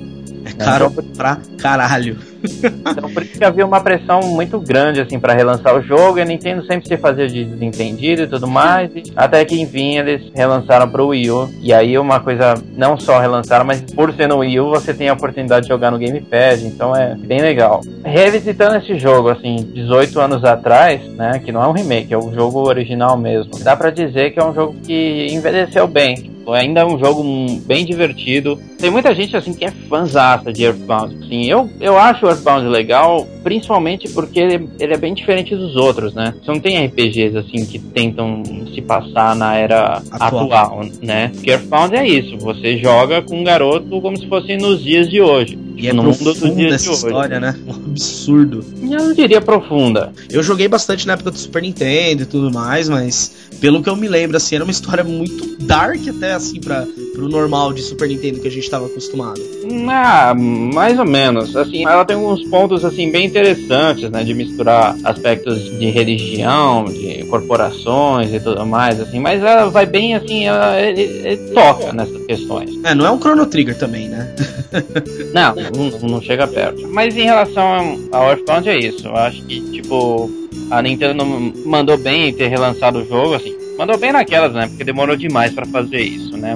É caro pra caralho. Então por isso que havia uma pressão muito grande assim para relançar o jogo, e a Nintendo sempre se fazia de desentendido e tudo mais, e até que enfim eles relançaram para o Wii U. E aí uma coisa não só relançaram, mas por ser no Wii U você tem a oportunidade de jogar no Game Pass, então é bem legal. Revisitando esse jogo assim, 18 anos atrás, né, que não é um remake, é o jogo original mesmo. Dá para dizer que é um jogo que envelheceu bem. Ainda é um jogo hum, bem divertido. Tem muita gente assim que é fãzaça de Earthbound. Sim, eu, eu acho o Earthbound legal, principalmente porque ele, ele é bem diferente dos outros, né? Você não tem RPGs assim que tentam se passar na era Atual. atual, né? Porque Earthbound é isso, você joga com um garoto como se fosse nos dias de hoje. E é no mundo dos dias essa de hoje. história, né? Um absurdo. Eu não diria profunda. Eu joguei bastante na época do Super Nintendo e tudo mais, mas pelo que eu me lembro, assim, era uma história muito dark até, assim, pra, pro normal de Super Nintendo que a gente tava acostumado. Ah, mais ou menos. Assim, ela tem alguns pontos assim bem interessantes, né, de misturar aspectos de religião, de corporações e tudo mais, assim. Mas ela vai bem assim, ela ele- ele toca nessas questões. É, não é um Chrono Trigger também, né? Não, não, não chega perto. Mas em relação ao Earthbound é isso. Eu acho que tipo a Nintendo mandou bem em ter relançado o jogo, assim. Mandou bem naquelas, né? Porque demorou demais pra fazer isso, né?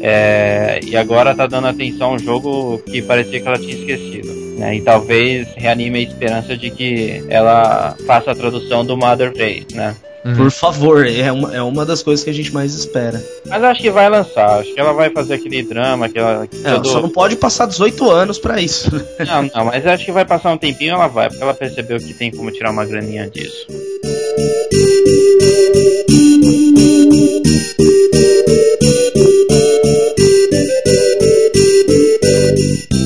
É, e agora tá dando atenção a um jogo que parecia que ela tinha esquecido. Né? E talvez reanime a esperança de que ela faça a tradução do Mother 3, né? Por favor, é uma, é uma das coisas que a gente mais espera. Mas acho que vai lançar, acho que ela vai fazer aquele drama, aquela. É, todo- Só não pode passar 18 anos pra isso. Não, não, mas acho que vai passar um tempinho ela vai, porque ela percebeu que tem como tirar uma graninha disso.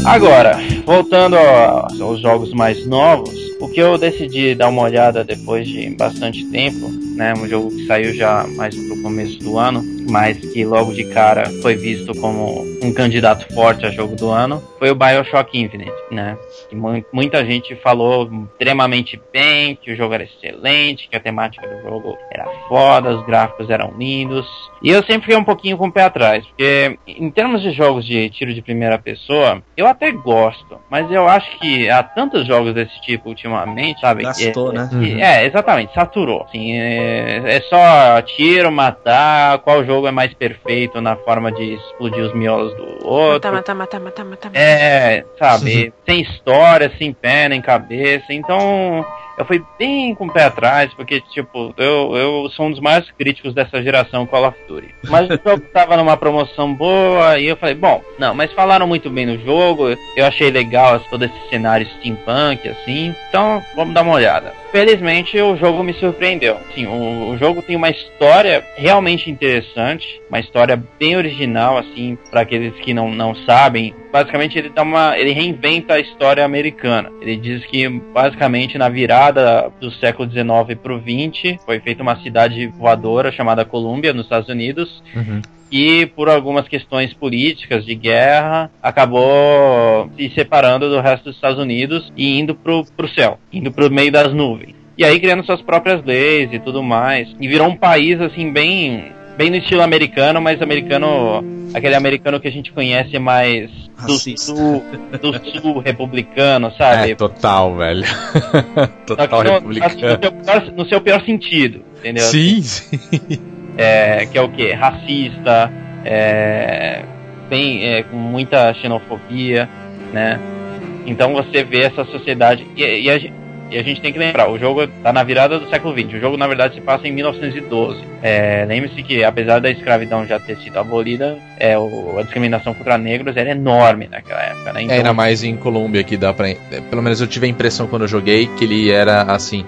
Agora, voltando aos jogos mais novos, o que eu decidi dar uma olhada depois de bastante tempo, né, um jogo que saiu já mais pro começo do ano, mas que logo de cara foi visto como um candidato forte a jogo do ano, foi o BioShock Infinite, né? Que mu- muita gente falou extremamente bem, que o jogo era excelente, que a temática do jogo era foda, os gráficos eram lindos. E eu sempre fiquei um pouquinho com o pé atrás, porque em termos de jogos de tiro de primeira pessoa, eu até gosto, mas eu acho que há tantos jogos desse tipo ultimamente, sabe? Gastou, É- né? que- É, exatamente, saturou. Assim, é, é só tiro, matar, qual jogo é mais perfeito na forma de explodir os miolos do outro. Mata, mata, mata, mata, mata. mata. É, sabe, sem história, sem pé nem cabeça. Então, eu fui bem com o pé atrás, porque, tipo, eu, eu sou um dos maiores críticos dessa geração Call of Duty. Mas o jogo tava numa promoção boa, e eu falei, bom, não, mas falaram muito bem no jogo, eu achei legal todo esse cenário steampunk, assim, então vamos dar uma olhada. Felizmente o jogo me surpreendeu. Sim, o, o jogo tem uma história realmente interessante, uma história bem original, assim, para aqueles que não, não sabem. Basicamente ele dá uma, ele reinventa a história americana. Ele diz que basicamente na virada do século XIX para o XX foi feita uma cidade voadora chamada Columbia nos Estados Unidos Uhum. e por algumas questões políticas de guerra acabou se separando do resto dos Estados Unidos e indo pro, pro céu, indo pro meio das nuvens. E aí criando suas próprias leis e tudo mais. E virou um país assim bem bem no estilo americano, mas americano aquele americano que a gente conhece mais do Racista. sul, do sul republicano, sabe? É, total, velho. Total no, assim, republicano. no, seu pior, no seu pior sentido, entendeu? Sim, sim. é, que é o que? Racista, é, bem, é, com muita xenofobia, né? Então você vê essa sociedade. E, e a, gen- E a gente tem que lembrar, o jogo tá na virada do século XX. O jogo, na verdade, se passa em 1912. É, Lembre-se que, apesar da escravidão já ter sido abolida, é, o, a discriminação contra negros era enorme naquela época, né? Então... É, ainda mais em Colômbia que dá pra. é, Pelo menos eu tive a impressão quando eu joguei que ele era assim.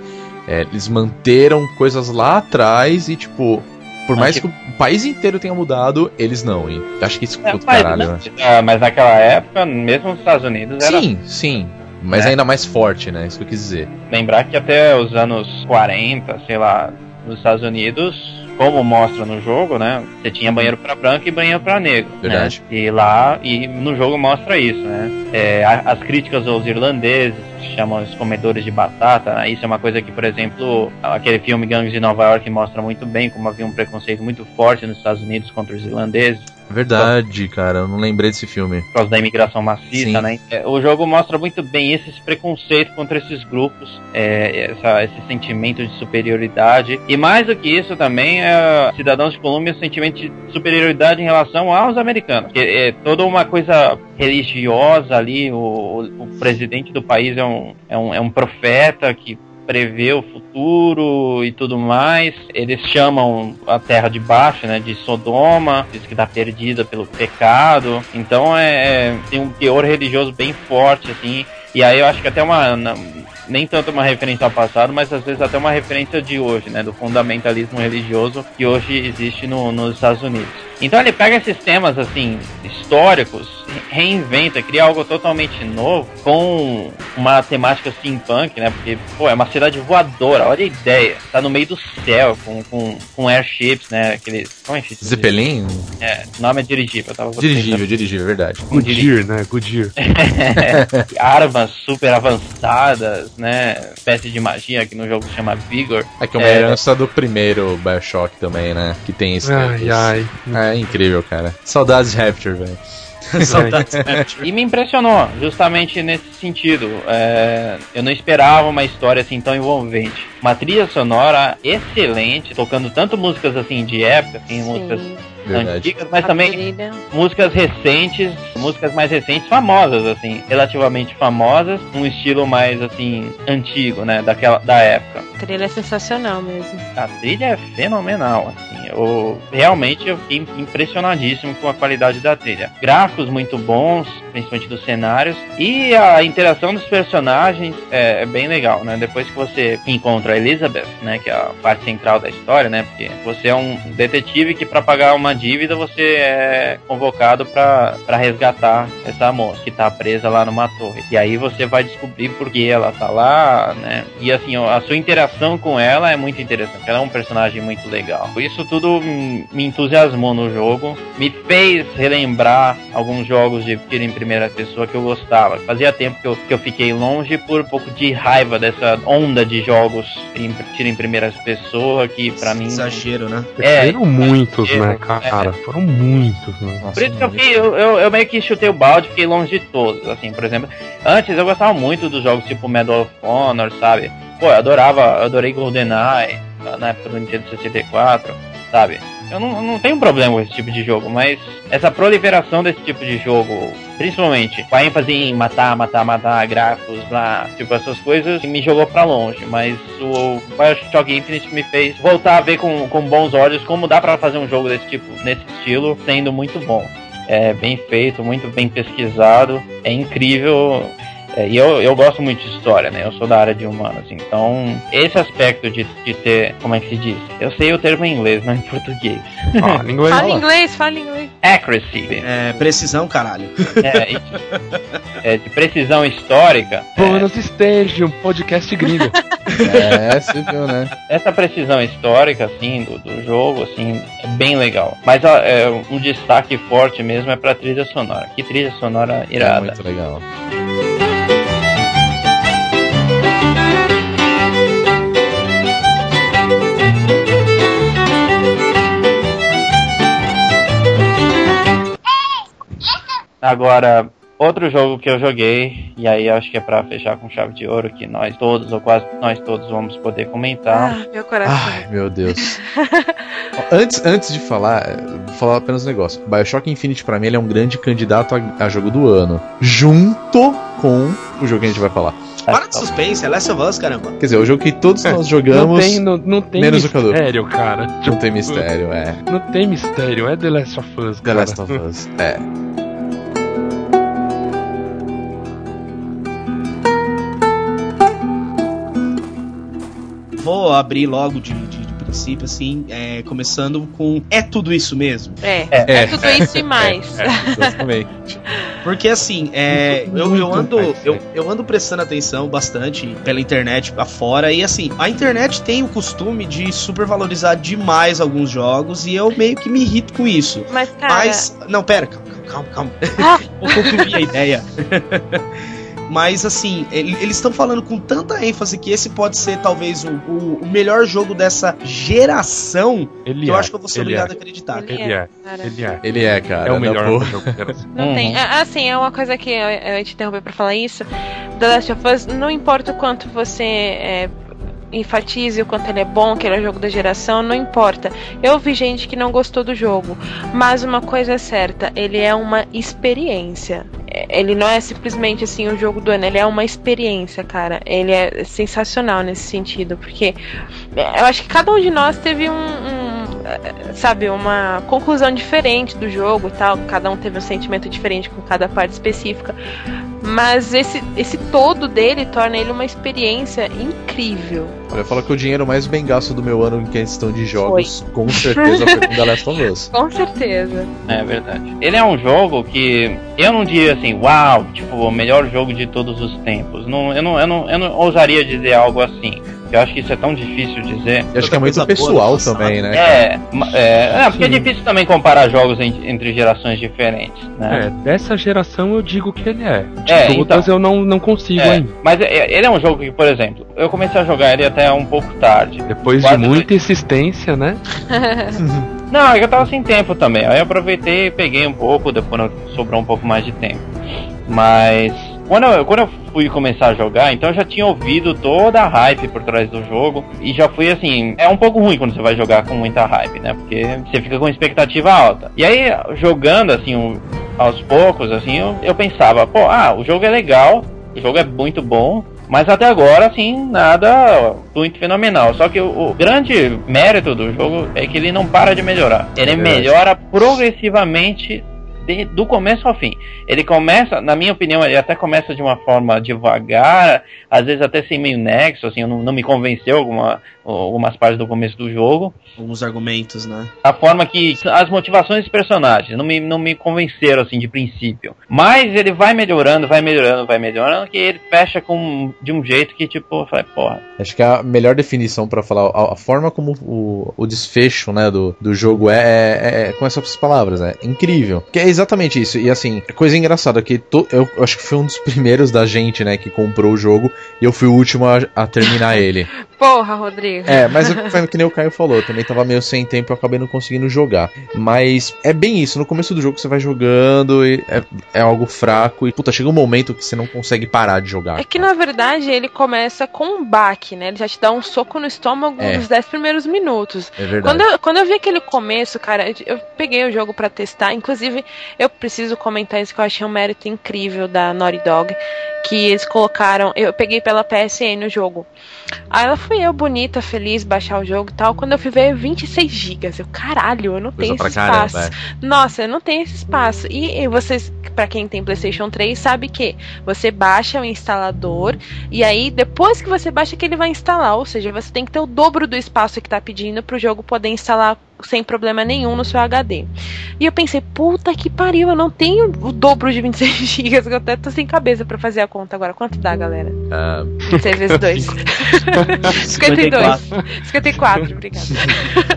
é, eles manteram coisas lá atrás e, tipo. Por mais que o país inteiro tenha mudado, eles não. E acho que isso do mas, caralho, né? mas naquela época, mesmo nos Estados Unidos, era Sim, sim. Mas Né? ainda mais forte, né? Isso que eu quis dizer. lembrar que até os anos 40, sei lá, nos Estados Unidos, como mostra no jogo, né? Você tinha banheiro pra branco e banheiro pra negro. Verdade. Né? E lá, e no jogo mostra isso, né? É, a- as críticas aos irlandeses, que chamam os comedores de batata, né? isso é uma coisa que, por exemplo, aquele filme Gangues de Nova York mostra muito bem como havia um preconceito muito forte nos Estados Unidos contra os irlandeses Verdade, cara. Eu não lembrei desse filme. por causa da imigração maciça, Sim. né? É, o jogo mostra muito bem esse preconceito contra esses grupos, é, essa- esse sentimento de superioridade. E mais do que isso também, é, cidadãos de Colômbia, sentimento de superioridade em relação aos americanos. Que é toda uma coisa religiosa ali, o, o- o presidente do país é um, é um, é um profeta que prevê o futuro e tudo mais. Eles chamam a terra de baixo, né, de Sodoma, diz que está perdida pelo pecado. Então é, é- tem um teor religioso bem forte assim. E aí eu acho que até uma nem tanto uma referência ao passado, mas às vezes até uma referência de hoje, né, do fundamentalismo religioso que hoje existe no- nos Estados Unidos. Então ele pega esses temas assim históricos, reinventa, cria algo totalmente novo com uma temática steampunk, né? Porque pô, é uma cidade voadora, olha a ideia. Tá no meio do céu com, com, com airships, né? Aqueles como é que? Zeppelin? É, o nome é dirigível, eu tava Dirigível, dirigível, é verdade. Goodyear, né? Goodyear. armas super avançadas, né? Espécie de magia que no jogo se chama Vigor. É que é uma É. herança do primeiro Bioshock também, né? Que tem esse. Ai, ai. É incrível, cara. Saudades de Rapture, velho. E me impressionou, justamente nesse sentido. É, eu não esperava uma história assim tão envolvente. Uma trilha sonora excelente, tocando tanto músicas assim de época, assim, músicas Verdade. antigas, mas também músicas recentes, músicas mais recentes, famosas, assim, relativamente famosas, um estilo mais assim antigo, né, daquela da época. A trilha é sensacional mesmo. A trilha é fenomenal, assim. Eu realmente eu fiquei impressionadíssimo com a qualidade da trilha. Gráficos muito bons, principalmente dos cenários, e a interação dos personagens é, é bem legal, né? Depois que você encontra a Elizabeth, né, que é a parte central da história, né? Porque você é um detetive que para pagar uma dívida você é convocado para resgatar essa moça que tá presa lá numa torre. E aí você vai descobrir por que ela tá lá, né? E assim, a sua interação com ela é muito interessante. Ela é um personagem muito legal. Isso tudo me entusiasmou no jogo, me fez relembrar alguns jogos de tiro em primeira pessoa que eu gostava. Fazia tempo que eu, que eu fiquei longe por um pouco de raiva dessa onda de jogos em tiro em primeira pessoa que pra mim Exagero, né? É, Foram muitos, é, né, cara? Foram muitos, né? Nossa, Por isso que eu, fiquei, eu, eu, eu meio que chutei o balde, fiquei longe de todos. Assim, por exemplo, antes eu gostava muito dos jogos tipo Medal of Honor, sabe? Pô, eu adorava, eu adorei GoldenEye na época do Nintendo 64, sabe? Eu não, não tenho problema com esse tipo de jogo, mas essa proliferação desse tipo de jogo, principalmente com a ênfase em matar, matar, matar, gráficos lá, tipo essas coisas, me jogou pra longe. Mas o Bioshock Infinite me fez voltar a ver com, com bons olhos como dá pra fazer um jogo desse tipo, nesse estilo, sendo muito bom é bem feito, muito bem pesquisado, é incrível. É, e eu, eu gosto muito de história, né? Eu sou da área de humanos, então esse aspecto de, de ter, como é que se diz? Eu sei o termo em inglês, não em português. Ah, língua Fala inglês, fala inglês. Accuracy, É, precisão, caralho. é, isso. É, de precisão histórica. é, Bônus Stage, um podcast gringo. É, você viu, né? essa precisão histórica, assim, do, do jogo, assim, é bem legal. Mas ó, é, um destaque forte mesmo é pra trilha sonora. Que trilha sonora É irada. muito legal. Agora, outro jogo que eu joguei, e aí acho que é pra fechar com chave de ouro, que nós todos, ou quase nós todos, vamos poder comentar. Ah, meu coração. Ai, meu Deus. antes, antes de falar, eh, vou falar apenas um negócio. Bioshock Infinite, pra mim, ele é um grande candidato a, a jogo do ano. Junto com o jogo que a gente vai falar. Para de suspense, é Last of Us, caramba. Quer dizer, o jogo que todos nós Não jogamos. tem, não, não tem menos o Cadu. mistério, cara. Não tem mistério, é. Não tem mistério, é The Last of Us, The cara. Last of Us. É. Vou abrir logo de, de- de princípio, assim, é, começando com É tudo isso mesmo. É, é, tudo isso e mais. Exatamente. Porque assim, é, Muito, eu, eu ando mais, eu, eu ando prestando atenção bastante pela internet afora e assim, a internet tem o costume de supervalorizar demais alguns jogos e eu meio que me irrito com isso. Mas, cara, Mas não, pera, calma, calma, calma. Ah. Vou concluir a ideia. Mas assim, ele- eles estão falando com tanta ênfase que esse pode ser talvez o, o- o melhor jogo dessa geração Ele que eu é, acho que eu vou ser ele obrigado é. a acreditar. Ele Ele é, cara. ele é. Ele é, cara. É o melhor jogo. Não Uhum. tem. Ah, Assim, é uma coisa que eu, eu ia te interromper pra falar isso. The Last of Us, não importa o quanto você é, enfatize o quanto ele é bom, que ele é o jogo da geração, não importa. Eu vi gente que não gostou do jogo, mas uma coisa é certa, ele é uma experiência. Ele não é simplesmente assim o jogo do ano, ele é uma experiência, cara. Ele é sensacional nesse sentido, porque é, eu acho que cada um de nós teve um, um, eh, sabe, uma conclusão diferente do jogo e tal. Cada um teve um sentimento diferente com cada parte específica. Mas esse, esse todo dele torna ele uma experiência incrível. Olha, fala que o dinheiro mais bem gasto do meu ano em questão de jogos, com certeza foi com The Last of Us. Com certeza. É verdade. Ele é um jogo que eu não diria assim, uau, tipo, o melhor jogo de todos os tempos. Não, eu, não, eu, não, eu não ousaria dizer algo assim. Eu acho que isso é tão difícil dizer. E acho que é muito pessoal também, né? É, é, é, porque é difícil também comparar jogos en- entre gerações diferentes, né? É, dessa geração eu digo que ele é. De É, todas então. eu não, não consigo É, ainda. mas é- ele é um jogo que, por exemplo, eu comecei a jogar ele até um pouco tarde. Depois de muita insistência, né? Não, é que eu tava sem tempo também. Aí eu aproveitei e peguei um pouco, depois sobrou um pouco mais de tempo. Mas quando eu, quando eu fui começar a jogar, então eu já tinha ouvido toda a hype por trás do jogo. E já fui assim, é um pouco ruim quando você vai jogar com muita hype, né? Porque você fica com expectativa alta. E aí, jogando assim, o- aos poucos, assim, eu, eu pensava, pô, ah, o jogo é legal, o jogo é muito bom. Mas até agora, assim, nada muito fenomenal. Só que o, o grande mérito do jogo é que ele não para de melhorar. Ele É melhora progressivamente de- do começo ao fim. Ele começa, na minha opinião, ele até começa de uma forma devagar, às vezes até sem meio nexo, assim, não, não me convenceu alguma, algumas partes do começo do jogo. Alguns argumentos, né? A forma que. As motivações dos personagens não me, não me convenceram, assim, de princípio. Mas ele vai melhorando, vai melhorando, vai melhorando, que ele fecha com, de um jeito que, tipo, eu falei, porra. Acho que a melhor definição pra falar a, a forma como o, o desfecho né, do, do jogo é, é, é com essas palavras, é incrível. Que é exatamente isso. E assim, coisa engraçada que to- eu, eu acho que fui um dos primeiros da gente, né, que comprou o jogo e eu fui o último a, a terminar ele. Porra, Rodrigo. É, mas eu- foi que nem o Caio falou, eu também tava meio sem tempo e eu acabei não conseguindo jogar. Mas é bem isso, no começo do jogo você vai jogando e é, é algo fraco e puta, chega um momento que você não consegue parar de jogar. É que na verdade ele começa com um baque, né? Ele já te dá um soco no estômago É. nos 10 primeiros minutos. É verdade. Quando eu, quando eu vi aquele começo, cara, eu- peguei o jogo pra testar. Inclusive, eu preciso comentar isso que eu achei um mérito incrível da Naughty Dog. Que eles colocaram. Eu peguei pela PSN o jogo. Aí ela fui eu, bonita, feliz, baixar o jogo e tal. Quando eu fui ver 26 GB. Eu, caralho, eu não Coisa tenho esse caramba, espaço. é. Nossa, eu não tenho esse espaço. E, e vocês, pra quem tem PlayStation 3, sabe que você baixa o instalador e aí depois que você baixa que ele vai instalar, ou seja, você tem que ter o dobro do espaço que tá pedindo pro jogo poder instalar sem problema nenhum no seu HD. E eu pensei, puta que pariu, eu não tenho o dobro de 26 GB, eu até tô sem cabeça pra fazer a conta agora. Quanto dá, galera? Ah, 26 vezes 2. 52. 54, obrigada.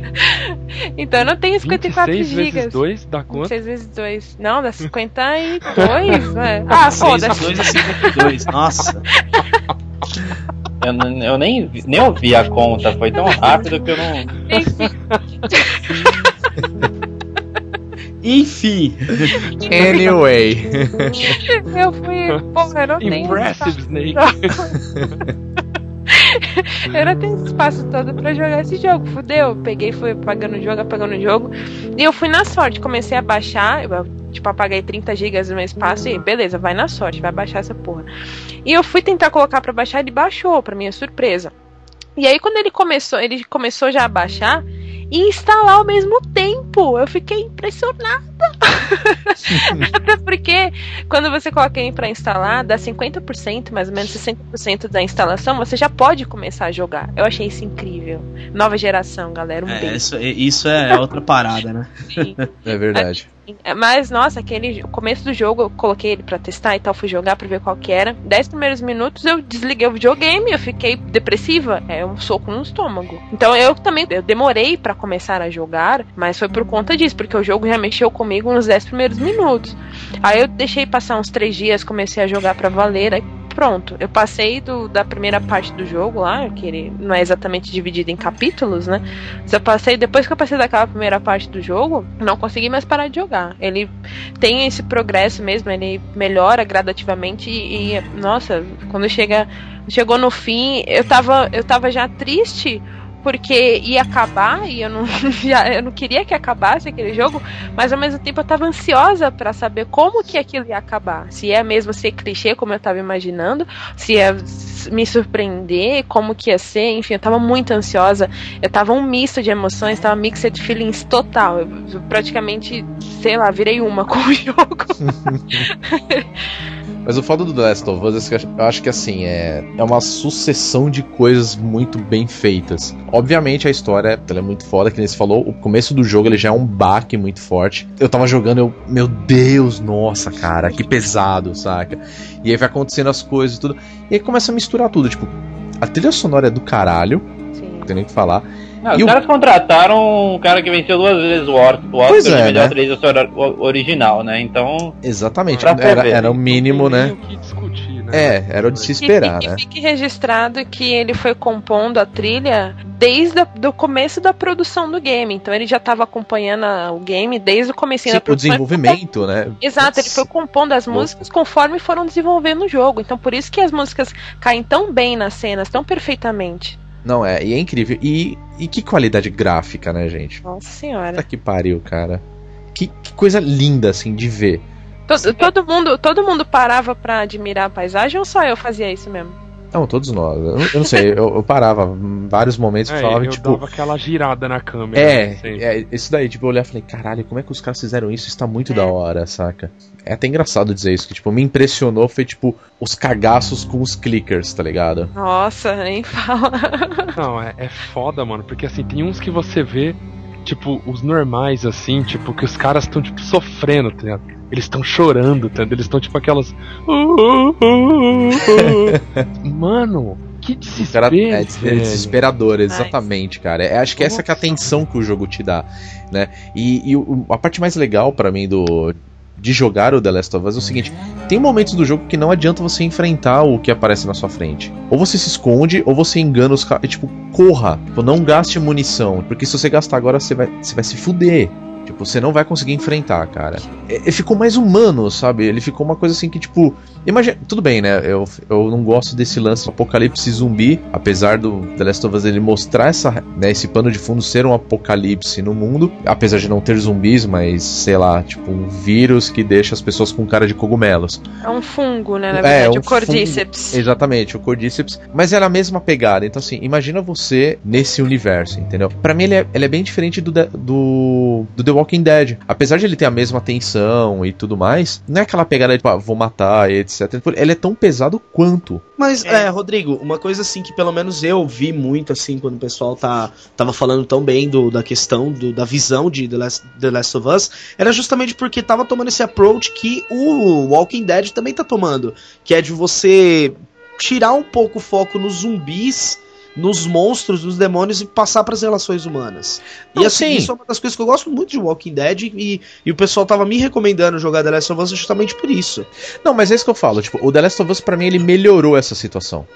então eu não tenho 54 26 GB. vezes 2 dá quanto? 6 vezes 2. Não, dá 52, né? Ah, 6 foda-se. 2 a 52. Nossa. Eu, eu nem, nem ouvi a conta, foi tão rápido que eu não. Enfim, Enfim. anyway. eu fui. Porra, eu não tenho. Impressive Snake. Eu não tenho espaço todo pra jogar esse jogo. Fudeu. Peguei, fui apagando o jogo, apagando o jogo. E eu fui na sorte. Comecei a baixar. Tipo, apaguei 30 GB no meu espaço e beleza, vai na sorte, vai baixar essa porra. E eu fui tentar colocar para baixar, ele baixou, para minha surpresa. E aí quando ele começou, ele começou já a baixar e instalar ao mesmo tempo. Eu fiquei impressionada. Até porque quando você coloca ele para instalar, dá 50%, mais ou menos 60% da instalação, você já pode começar a jogar. Eu achei isso incrível. Nova geração, galera. Um é, isso, isso, é outra parada, né? Sim. É verdade. Mas, nossa, aquele começo do jogo eu coloquei ele pra testar e tal, fui jogar pra ver qual que era. Dez primeiros minutos eu desliguei o videogame, eu fiquei depressiva. É um soco no estômago. Então eu também eu demorei para começar a jogar, mas foi por conta disso, porque o jogo já mexeu comigo nos dez primeiros minutos. Aí eu deixei passar uns três dias, comecei a jogar pra valer, pronto. Eu passei do, da primeira parte do jogo lá, que ele não é exatamente dividido em capítulos, né? Mas eu passei, depois que eu passei daquela primeira parte do jogo, não consegui mais parar de jogar. Ele tem esse progresso mesmo, ele melhora gradativamente e, e nossa, quando chega, chegou no fim, eu tava, eu tava já triste porque ia acabar e eu não, já, eu não queria que acabasse aquele jogo, mas ao mesmo tempo eu tava ansiosa para saber como que aquilo ia acabar. Se ia mesmo ser clichê como eu tava imaginando, se ia me surpreender, como que ia ser, enfim, eu tava muito ansiosa. Eu tava um misto de emoções, tava mixed feelings total. Eu praticamente, sei lá, virei uma com o jogo. Mas o foda do The Last of Us é que eu acho que assim, é, é uma sucessão de coisas muito bem feitas. Obviamente a história ela é muito foda, que nem você falou, o começo do jogo ele já é um baque muito forte. Eu tava jogando, eu, meu Deus, nossa, cara, que pesado, saca? E aí vai acontecendo as coisas e tudo. E aí começa a misturar tudo, tipo, a trilha sonora é do caralho, Sim. não tem nem o que falar. Não, os caras contrataram um cara que venceu duas vezes o Oscar, o Oscar de é, melhor né? trilha original, né? Então. Exatamente, era, era o mínimo, né? né? É, era o de se esperar, e, né? E fique registrado que ele foi compondo a trilha desde o começo da produção do game. Então ele já estava acompanhando o game desde o começo da produção. O desenvolvimento, né? Exato, ele foi compondo as músicas conforme foram desenvolvendo o jogo. Então por isso que as músicas caem tão bem nas cenas, tão perfeitamente. Não, é, e é incrível. E, e que qualidade gráfica, né, gente? Nossa senhora. Puta que pariu, cara. Que, que coisa linda, assim, de ver. Todo, todo, mundo, todo mundo parava para admirar a paisagem ou só eu fazia isso mesmo? Não, todos nós. Eu, eu não sei, eu, eu, parava em vários momentos é, e falava, eu tipo. Dava aquela girada na câmera. É, assim. é, isso daí, tipo, eu olhei e falei, caralho, como é que os caras fizeram isso? Isso tá muito é. da hora, saca? É até engraçado dizer isso, que, tipo, me impressionou foi, tipo, os cagaços com os clickers, tá ligado? Nossa, nem fala. Não, é, é foda, mano, porque assim, tem uns que você vê, tipo, os normais, assim, tipo, que os caras estão, tipo, sofrendo, tá ligado? Eles estão chorando, tá? Eles estão tipo aquelas. Mano, que desespero. é, é desesperador, exatamente, cara. É, acho que essa que é a tensão que o jogo te dá, né? E, e o, a parte mais legal para mim do de jogar o The Last of Us é o seguinte: tem momentos do jogo que não adianta você enfrentar o que aparece na sua frente. Ou você se esconde, ou você engana os caras. Tipo, corra. Tipo, não gaste munição. Porque se você gastar agora, você vai, você vai se fuder. Tipo, você não vai conseguir enfrentar, cara. Ele ficou mais humano, sabe? Ele ficou uma coisa assim que, tipo. Imagina. Tudo bem, né? Eu, eu não gosto desse lance apocalipse zumbi. Apesar do The Last of Us ele mostrar essa, né, esse pano de fundo ser um apocalipse no mundo. Apesar de não ter zumbis, mas, sei lá, tipo, um vírus que deixa as pessoas com cara de cogumelos. É um fungo, né? Na verdade, é, um o Cordyceps. Fungo, exatamente, o Cordyceps. Mas era a mesma pegada. Então, assim, imagina você nesse universo, entendeu? Para mim, ele é, ele é bem diferente do, do, do The Walking Dead. Apesar de ele ter a mesma tensão e tudo mais, não é aquela pegada de, tipo, ah, vou matar, etc. Ele é tão pesado quanto. Mas, é. é. Rodrigo, uma coisa assim que pelo menos eu vi muito, assim, quando o pessoal tá, tava falando tão bem do, da questão do, da visão de The Last, The Last of Us, era justamente porque tava tomando esse approach que o Walking Dead também tá tomando, que é de você tirar um pouco o foco nos zumbis nos monstros, nos demônios e passar para as relações humanas. Não, e assim, sim. isso é uma das coisas que eu gosto muito de Walking Dead e, e o pessoal tava me recomendando jogar The Last of Us justamente por isso. Não, mas é isso que eu falo, tipo, o The Last of Us para mim ele melhorou essa situação.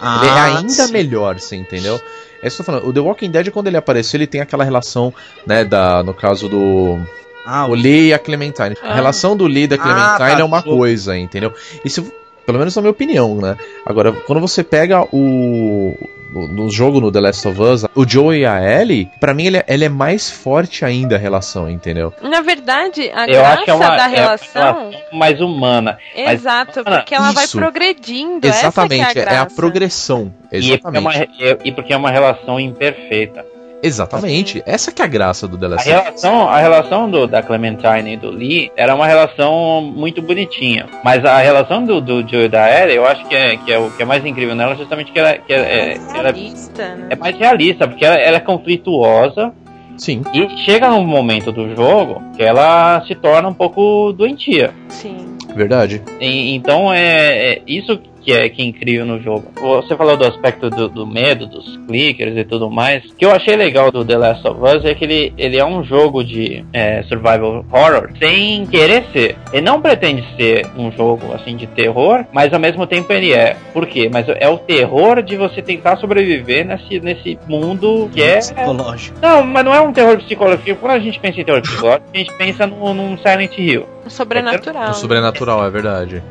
Ah, ele é ah, ainda sim. melhor, você entendeu? É isso que eu tô falando. O The Walking Dead, quando ele apareceu, ele tem aquela relação, né, da, no caso do. Ah, o Lee e a Clementine. Ah. A relação do Lee e da Clementine ah, tá, é uma coisa, entendeu? E se, pelo menos na minha opinião, né? Agora, quando você pega o no, no jogo no The Last of Us, o Joe e a Ellie, pra mim ele, é- ele é mais forte ainda a relação, entendeu? Na verdade, a Eu acho que é graça uma, da é uma relação. relação mais humana. Exato, Ana, porque ela vai isso. progredindo. Exatamente, essa que é a, é a graça. progressão. E porque, é uma, Exatamente. e- e porque é uma relação imperfeita. Exatamente. Essa que é a graça do The A Last Us. relação, a relação do, da Clementine e do Lee era uma relação muito bonitinha. Mas a relação do, do Joe e da Ellie, eu acho que é, que é o que é mais incrível nela, justamente que ela, que ela, é, ela Realista, né? é mais realista, porque ela, ela é conflituosa Sim. e chega num momento do jogo que ela se torna um pouco doentia. Sim. Verdade. E- então é, é isso que é, que é incrível no jogo. Você falou do aspecto do, do medo, dos clickers e tudo mais. O que eu achei legal do The Last of Us é que ele, ele é um jogo de é, survival horror sem querer ser. Ele não pretende ser um jogo assim de terror, mas ao mesmo tempo ele é. Por quê? Mas é o terror de você tentar sobreviver nesse, nesse mundo que é Psicológico. não, mas não é um terror psicológico. Quando a gente pensa em terror psicológico, a gente pensa num, num Silent Hill. Sobrenatural. O sobrenatural, é verdade.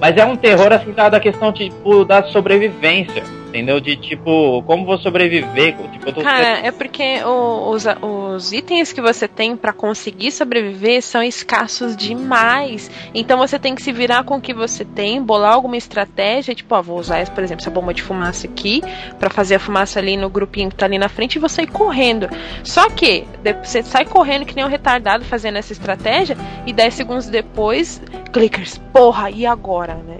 Mas é um terror assim da, da questão tipo da sobrevivência. Entendeu? De tipo, como vou sobreviver? Tipo, tô Cara, é porque o- os, os itens que você tem pra conseguir sobreviver são escassos demais. Então você tem que se virar com o que você tem, bolar alguma estratégia, tipo, ó, vou usar, por exemplo, essa bomba de fumaça aqui pra fazer a fumaça ali no grupinho que tá ali na frente e vou sair correndo. Só que você sai correndo que nem um retardado fazendo essa estratégia e 10 segundos depois, clickers, porra, e agora, né?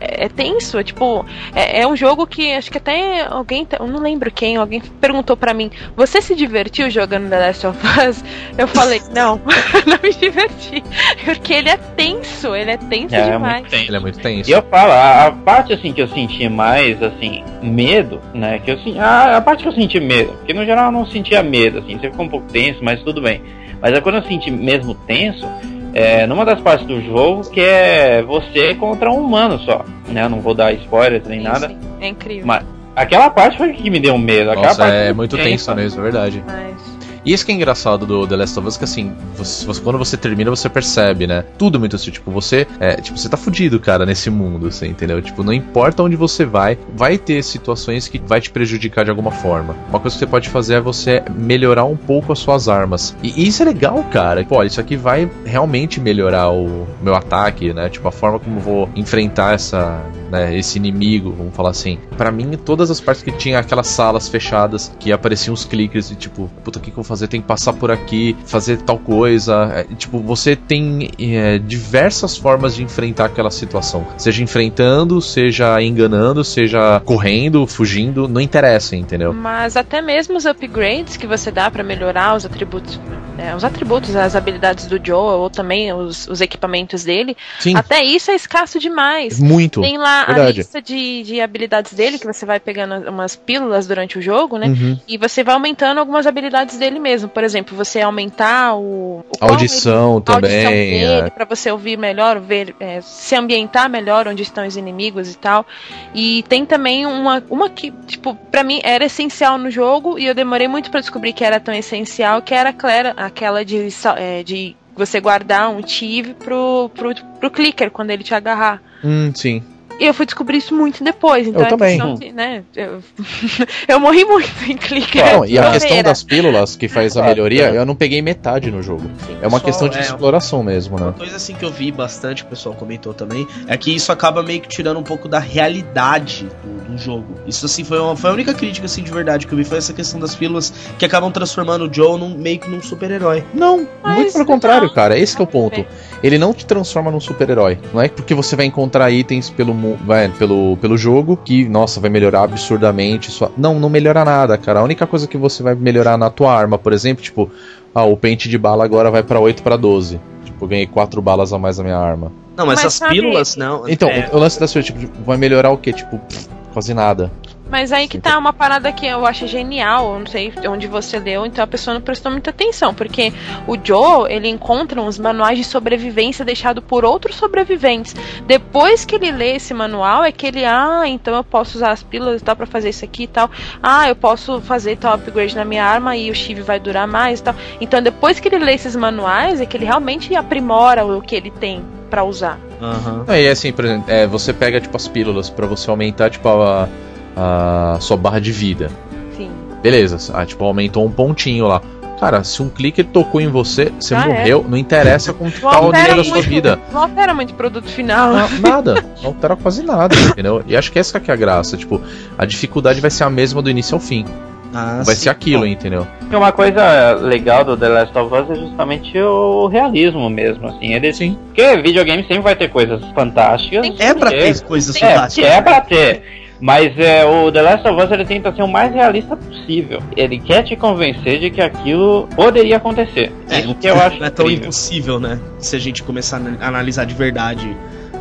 É, é tenso, é tipo, é, é um jogo que acho que até alguém, eu não lembro quem, alguém perguntou pra mim: Você se divertiu jogando The Last of Us? Eu falei: Não, não me diverti. Porque ele é tenso, ele é tenso É, é demais. muito tenso. Ele é muito tenso. E eu falo, a, a parte assim que eu senti mais, assim, medo, né? Que eu senti. A, a parte que eu senti medo, porque no geral eu não sentia medo, assim, você ficou um pouco tenso, mas tudo bem. Mas é quando eu senti mesmo tenso, é numa das partes do jogo que é você contra um humano só. Né? Eu não vou dar spoilers nem Sim, nada. sim, é incrível. Mas aquela parte foi que me deu medo. Aquela Nossa, parte é muito tenso mesmo, é verdade. Mas- E isso que é engraçado do The Last of Us, que assim, você- você- quando você termina, você percebe, né? Tudo muito assim, tipo, você. É, tipo, você tá fudido, cara, nesse mundo, assim, entendeu? Tipo, não importa onde você vai, vai ter situações que vai te prejudicar de alguma forma. Uma coisa que você pode fazer é você melhorar um pouco as suas armas. E, e isso é legal, cara. Pô, isso aqui vai realmente melhorar o meu ataque, né? Tipo, a forma como vou enfrentar essa. Né, esse inimigo, vamos falar assim. Pra mim, todas as partes que tinha aquelas salas fechadas que apareciam os clickers e tipo, puta, o que, que eu fazer? Tem que passar por aqui, fazer tal coisa. É, tipo, você tem é, diversas formas de enfrentar aquela situação. Seja enfrentando, seja enganando, seja correndo, fugindo, não interessa, entendeu? Mas até mesmo os upgrades que você dá pra melhorar os atributos, né, os atributos, as habilidades do Joe ou também os, os equipamentos dele, Sim, até isso é escasso demais. muito. Tem lá a verdade. lista de, de habilidades dele, que você vai pegando umas pílulas durante o jogo, né? Uhum. E você vai aumentando algumas habilidades dele mesmo. Por exemplo, você aumentar o, o audição ele- audição também. dele, é. pra você ouvir melhor, ver, é, se ambientar melhor onde estão os inimigos e tal. E tem também uma, uma que, tipo, pra mim era essencial no jogo e eu demorei muito pra descobrir que era tão essencial, que era aquela, aquela de, é, de você guardar um tive pro, pro, pro clicker quando ele te agarrar. Hum, sim. E eu fui descobrir isso muito depois, então Eu é também. de, né, eu, eu morri muito em clicker. Não, e a questão das pílulas que faz a Ah, melhoria, é. eu não peguei metade no jogo. Sim. É uma Só, questão de é, exploração mesmo, né? Uma coisa assim que eu vi bastante, o pessoal comentou também, é que isso acaba meio que tirando um pouco da realidade do, do jogo. Isso assim foi, uma, foi a única crítica assim de verdade que eu vi, foi essa questão das pílulas que acabam transformando o Joe num, meio que num super-herói. Não, Mas muito pelo não. contrário, cara. Esse que é o ponto. Ele não te transforma num super-herói. Não é porque você vai encontrar itens pelo, pelo, pelo jogo que, nossa, vai melhorar absurdamente. Sua... Não, não melhora nada, cara. A única coisa que você vai melhorar na tua arma, por exemplo, tipo, ah, o pente de bala agora vai pra 8 pra 12. Tipo, eu ganhei 4 balas a mais na minha arma. Não, mas, Mas as sabe- pílulas não. Então, é, o lance da sua, tipo, vai melhorar o quê? Tipo, pff, quase nada. Mas aí que tá uma parada que eu acho genial, eu não sei onde você leu, então a pessoa não prestou muita atenção, porque o Joe, ele encontra uns manuais de sobrevivência deixado por outros sobreviventes. Depois que ele lê esse manual, é que ele, ah, então eu posso usar as pílulas e tal pra fazer isso aqui e tal. Ah, eu posso fazer tal upgrade na minha arma e o Chive vai durar mais e tal. Então depois que ele lê esses manuais, é que ele realmente aprimora o que ele tem pra usar. aham. Não, e assim, por exemplo, é, você pega tipo as pílulas pra você aumentar tipo a, a sua barra de vida. Sim. Beleza, ah, tipo, aumentou um pontinho lá. Cara, se um clique tocou em você, você Já morreu, não interessa como Não tá o nível da sua vida. Não altera muito o produto final. Na- nada, não altera quase nada, entendeu? E acho que essa que é a graça, tipo, a dificuldade vai ser a mesma do início ao fim. Ah, vai sim. ser aquilo, Bom, entendeu? Uma coisa legal do The Last of Us é justamente o realismo mesmo, assim. Ele, Sim. Porque videogame sempre vai ter coisas fantásticas. É pra ter coisas É, fantásticas. é pra ter. Mas é, o The Last of Us ele tenta ser o mais realista possível. Ele quer te convencer de que aquilo poderia acontecer. É, Isso que eu acho não é tão incrível. impossível, né? Se a gente começar a analisar de verdade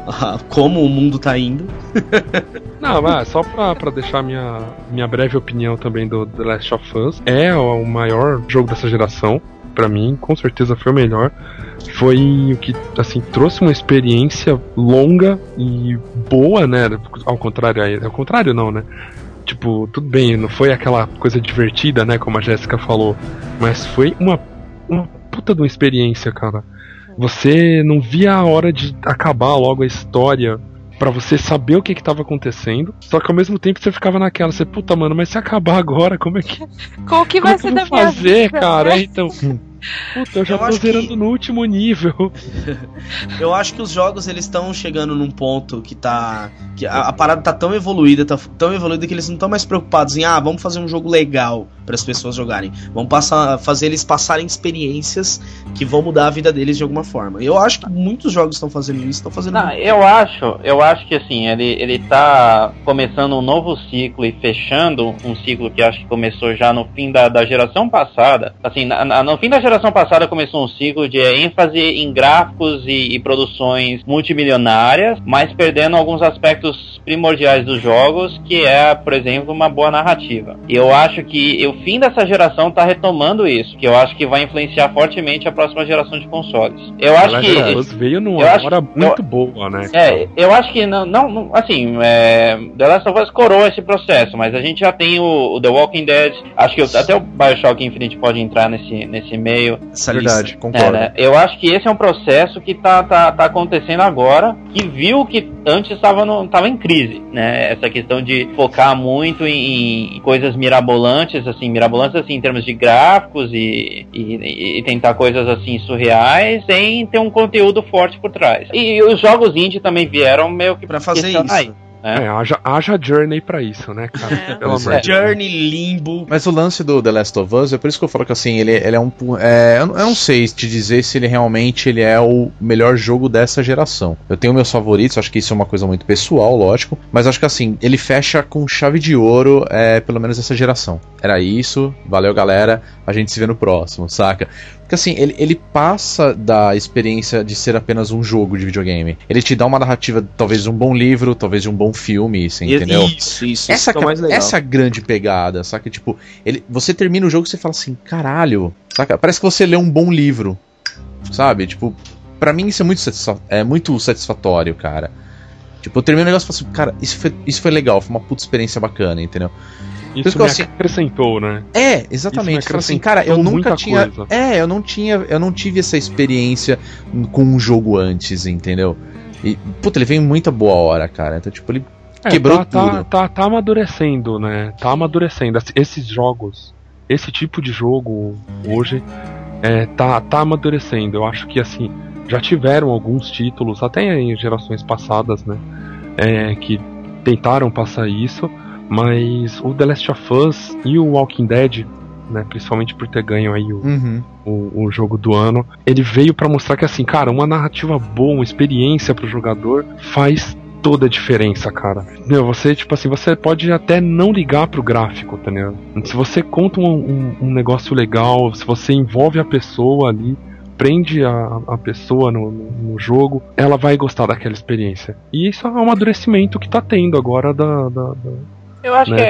ah, como o mundo tá indo. Não, mas só pra, pra deixar minha, minha breve opinião também do The Last of Us, é o maior jogo dessa geração. Pra mim, com certeza foi o melhor. Foi o que, assim, trouxe uma experiência longa e boa, né? Ao contrário, ao contrário não, né? Tipo, tudo bem, não foi aquela coisa divertida, né? Como a Jéssica falou. Mas foi uma, uma puta de uma experiência, cara. Você não via a hora de acabar logo a história Pra você saber o que que tava acontecendo. Só que ao mesmo tempo você ficava naquela, você, puta, mano, mas se acabar agora, como é que, Qual que como vai que ser eu da vou minha fazer, vida, cara? É, Então, puta, eu já Eu tô acho zerando que- no último nível. Eu acho que os jogos eles estão chegando num ponto que tá. que a, a parada tá tão evoluída, tá tão evoluída que eles não estão mais preocupados em, ah, vamos fazer um jogo legal para as pessoas jogarem. Vamos passar, fazer eles passarem experiências que vão mudar a vida deles de alguma forma. Eu acho que muitos jogos estão fazendo isso, estão fazendo. Não, eu acho, eu acho que assim, ele, ele tá começando um novo ciclo e fechando um ciclo que acho que começou já no fim da, da geração passada. Assim, na- na- no fim da geração passada começou um ciclo de ênfase em gráficos e, e produções multimilionárias, mas perdendo alguns aspectos primordiais dos jogos, que é, por exemplo, uma boa narrativa. E eu acho que o fim dessa geração tá retomando isso, que eu acho que vai influenciar fortemente a próxima geração de consoles. Eu acho Ela que já veio numa eu acho- hora muito boa, né? é, eu acho que não, não, não- assim, é, The Last of Us coroa esse processo, mas a gente já tem o, o The Walking Dead, acho que o- até o Bioshock Infinite pode entrar nesse, nesse meio. Essa Verdade, lista. concordo. É, né? Eu acho que esse é um processo que tá, tá, tá acontecendo agora, que viu que antes estava no- tava em crise, né? Essa questão de focar muito em, em coisas mirabolantes, assim, mirabolantes assim, em termos de gráficos e, e, e tentar coisas assim surreais, sem ter um conteúdo forte por trás. E os jogos indie também vieram meio que Pra fazer isso. né? É, haja, haja Journey pra isso, né, cara? É. Pelo amor é. de Deus. Journey, Limbo. Mas o lance do The Last of Us, é por isso que eu falo que assim, ele, ele é um. É, eu, não- eu não sei te dizer se ele realmente ele é o melhor jogo dessa geração. Eu tenho meus favoritos, acho que isso é uma coisa muito pessoal, lógico. Mas acho que assim, ele fecha com chave de ouro, é, pelo menos essa geração. Era isso, valeu galera, a gente se vê no próximo, saca? Porque assim, ele, ele passa da experiência de ser apenas um jogo de videogame. Ele te dá uma narrativa, talvez de um bom livro, talvez de um bom filme, você entendeu? Isso, isso. Essa, isso é o mais legal. essa é a grande pegada, saca? Tipo, ele, você termina o jogo e você fala assim, caralho, saca? Parece que você lê um bom livro, sabe? Tipo, pra mim isso é muito, é muito satisfatório, cara. Tipo, eu termino o negócio e falo assim, cara, isso foi, isso foi legal, foi uma puta experiência bacana, entendeu? Isso me assim, acrescentou, né? É, exatamente. assim, cara, eu nunca tinha. coisa. É, eu não tinha. Eu não tive essa experiência com um jogo antes, entendeu? E, puta, ele veio em muita boa hora, cara. Então, tipo, ele É, quebrou tá, tá- tudo. Tá, tá amadurecendo, né? Tá amadurecendo. Ess- Esses jogos, esse tipo de jogo hoje, é, tá, tá amadurecendo. Eu acho que assim, já tiveram alguns títulos, até em gerações passadas, né? é, que tentaram passar isso, mas o The Last of Us e o Walking Dead, né? Principalmente por ter ganho aí o, Uhum. o, o jogo do ano, ele veio pra mostrar que assim, cara, uma narrativa boa, uma experiência pro jogador faz toda a diferença, cara. Meu, você, tipo assim, você pode até não ligar pro gráfico, tá ligado? Se você conta um, um- um negócio legal, se você envolve a pessoa ali, prende a, a pessoa no, no- no jogo, ela vai gostar daquela experiência. E isso é um amadurecimento que tá tendo agora da. da- da- Eu acho Né? que é,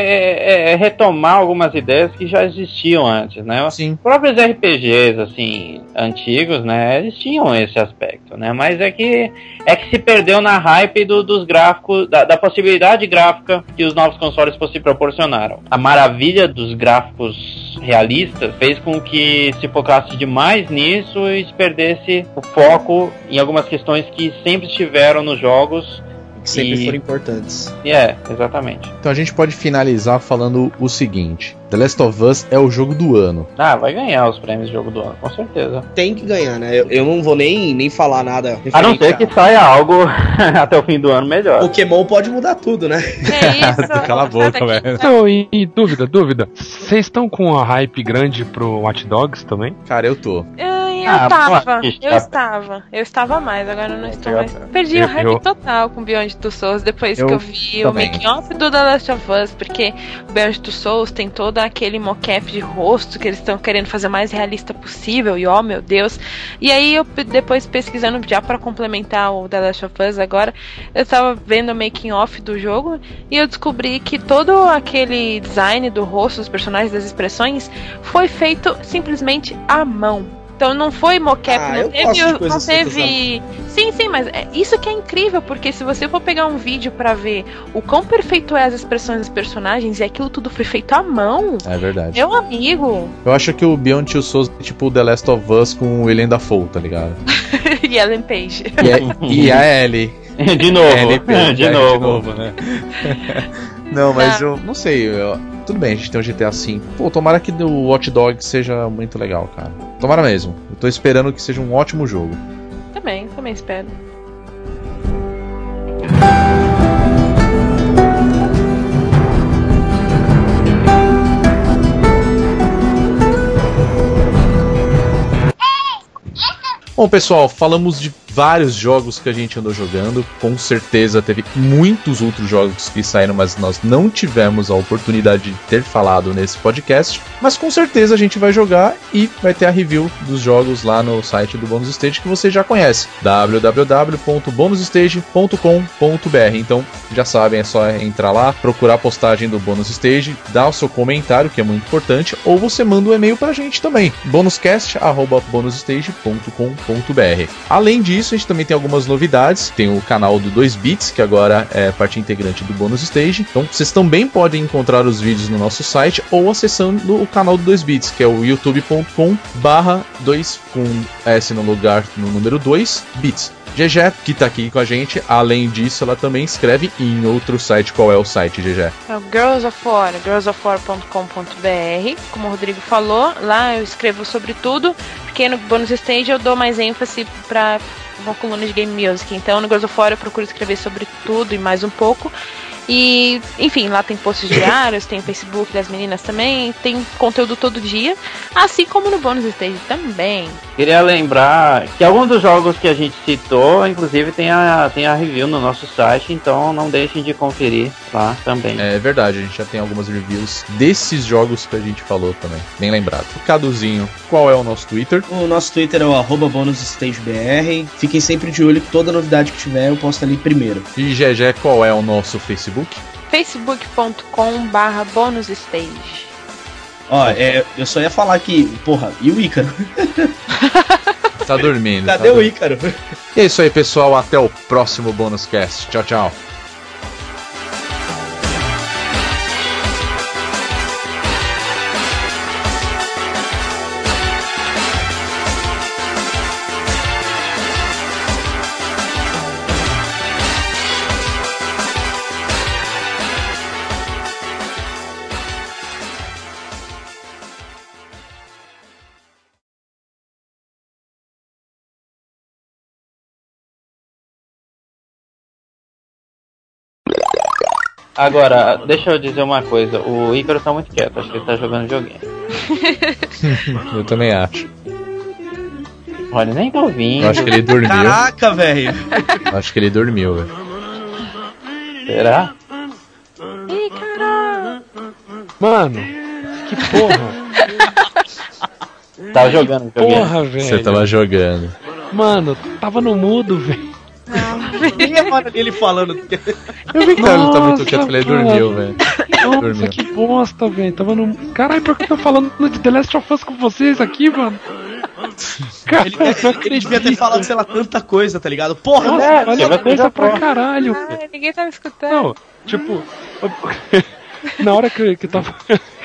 é- é retomar algumas ideias que já existiam antes, né? Sim. Os próprios RPGs, assim, antigos, né? Eles tinham esse aspecto, né? Mas é que é que se perdeu na hype do- dos gráficos, da, da possibilidade gráfica que os novos consoles possi- proporcionaram. A maravilha dos gráficos realistas fez com que se focasse demais nisso e se perdesse o foco em algumas questões que sempre estiveram nos jogos que sempre E- foram importantes. E é, exatamente. Então a gente pode finalizar falando o seguinte: The Last of Us é o jogo do ano. Ah, vai ganhar os prêmios de jogo do ano, com certeza. Tem que ganhar, né? Eu, eu não vou nem, nem falar nada. A não ser que saia algo até o fim do ano melhor. Pokémon pode mudar tudo, né? É isso. Cala a boca, velho. Não, e, e dúvida, dúvida. Vocês estão com a hype grande pro Watch Dogs também? Cara, eu tô. Ai, eu Ah, tava, pô, que eu estava, eu estava mais, agora eu não estou mais. Perdi eu- o hype eu- total com Beyond Two Souls depois Eu que eu vi também. o making off do The Last of Us, porque o Beyond Two Souls tem todo aquele mocap de rosto que eles estão querendo fazer o mais realista possível e oh meu Deus. E aí eu depois pesquisando já para complementar o The Last of Us agora, eu tava vendo o making off do jogo e eu descobri que todo aquele design do rosto, dos personagens, das expressões foi feito simplesmente à mão. Então não foi mocap, Ah, não eu teve, de não feitas teve. Sim, sim, mas é isso que é incrível, porque se você for pegar um vídeo pra ver o quão perfeito é as expressões dos personagens e aquilo tudo foi feito à mão, É verdade. meu amigo, Eu acho que o Beyond Two Souls é tipo o The Last of Us com o William Dafoe, tá ligado? e Ellen Page. E, é- e a Ellie. de novo, Ellie Page, de, é, novo. né? Não, mas Ah. eu não sei. eu- tudo bem, a gente tem um GTA V. Pô, tomara que o Watch Dogs seja muito legal, cara. Tomara mesmo. Eu tô esperando que seja um ótimo jogo. Também, também espero. Bom, pessoal, falamos de vários jogos que a gente andou jogando. Com certeza teve muitos outros jogos que saíram, mas nós não tivemos a oportunidade de ter falado nesse podcast. Mas com certeza a gente vai jogar e vai ter a review dos jogos lá no site do Bonus Stage que você já conhece, www.bonusstage.com.br. Então, já sabem, é só entrar lá, procurar a postagem do Bonus Stage, dar o seu comentário, que é muito importante, ou você manda um e-mail pra gente também, bonuscast@bonusstage.com.br. Além disso, a gente também tem algumas novidades, tem o canal do 2 Bits, que agora é parte integrante do Bonus Stage. Então, vocês também podem encontrar os vídeos no nosso site ou acessando o canal do 2 Bits, que é o youtube.com barra 2 com S no lugar no número 2 bits. GG, que tá aqui com a gente, além disso, ela também escreve em outro site. Qual é o site, GG? É o Girls of War, girlsofwar.com.br. Como o Rodrigo falou, lá eu escrevo sobre tudo, porque no Bonus Stage eu dou mais ênfase para uma coluna de Game Music. Então no Girls of War eu procuro escrever sobre tudo e mais um pouco. E, enfim, lá tem posts diários, tem o Facebook das meninas também, tem conteúdo todo dia, assim como no Bonus Stage também. Queria lembrar que alguns dos jogos que a gente citou, inclusive tem a, tem a review no nosso site, então não deixem de conferir lá também. É verdade, a gente já tem algumas reviews desses jogos que a gente falou também. Bem lembrado. Caduzinho, qual é o nosso Twitter? O nosso Twitter é o arroba bonusstagebr. Fiquem sempre de olho que toda novidade que tiver eu posto ali primeiro. E GG, qual é o nosso Facebook? facebook.com barra bonusstage. Ó, é, eu só ia falar que, porra, e o Ícaro? Tá dormindo. tá Cadê o dormindo. Ícaro? E é isso aí, pessoal. Até o próximo Bônus Cast. Tchau, tchau. Agora, deixa eu dizer uma coisa, o Ícaro tá muito quieto, acho que ele tá jogando joguinho. Eu também acho. Olha, nem tá ouvindo. Eu acho que ele dormiu. Caraca, velho. Acho que ele dormiu, velho. Será? Ih, caralho! Mano, que porra. Tá jogando joguinho. porra, velho. Você tava jogando. Mano, tava no mudo, velho. Nem a hora dele falando. Eu vi que ele tá muito quieto. Falei, cara. dormiu, velho. Nossa, Dormiu. que bosta, velho. Tava no. Caralho, por que eu tô falando de The Last of Us com vocês aqui, mano? Cara, Ele, não ele devia ter falado, sei lá, tanta coisa, tá ligado? Porra, Nossa, É, olha você coisa pra caralho. Ah, ninguém tá me escutando. Não, tipo. Na hora que, que tava.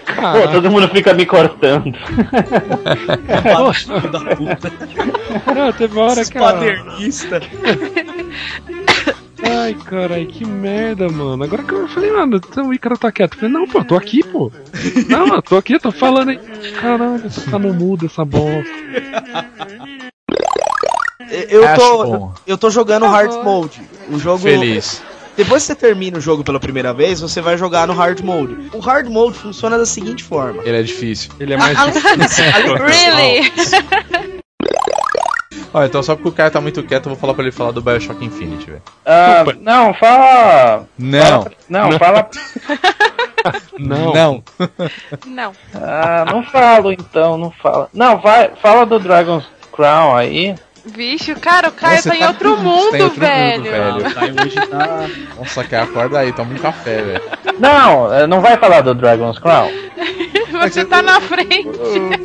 Pô, todo mundo fica me cortando. filho da puta. Não, teve uma hora que. a- Paternista. Ai, caralho, que merda, mano. Agora que eu falei, mano, então o Ícaro tá quieto. Eu falei, não, pô, eu tô aqui, pô. Não, eu tô aqui, tô falando aí. Caralho, você tá no mudo essa bosta. Eu tô, eu tô jogando Hard favor. Mode. O jogo. Feliz. Depois que você termina o jogo pela primeira vez, você vai jogar no Hard Mode. O Hard Mode funciona da seguinte forma. Ele é difícil. Ele é mais Really? Ó, então só porque o cara tá muito quieto, eu vou falar pra ele falar do Bioshock Infinite, velho. Ah, não, fala. Não, Não, fala. Não. não. Não. Ah, não falo então, não fala. Não, vai, fala do Dragon's Crown aí. Vixe, cara, o Caio Você tá em outro você tá em mundo, outro mundo, velho. velho. Tá, hoje tá. Nossa, cara, acorda aí, toma um café, velho. Não, eh, não vai falar do Dragon's Crown. Você tá na frente.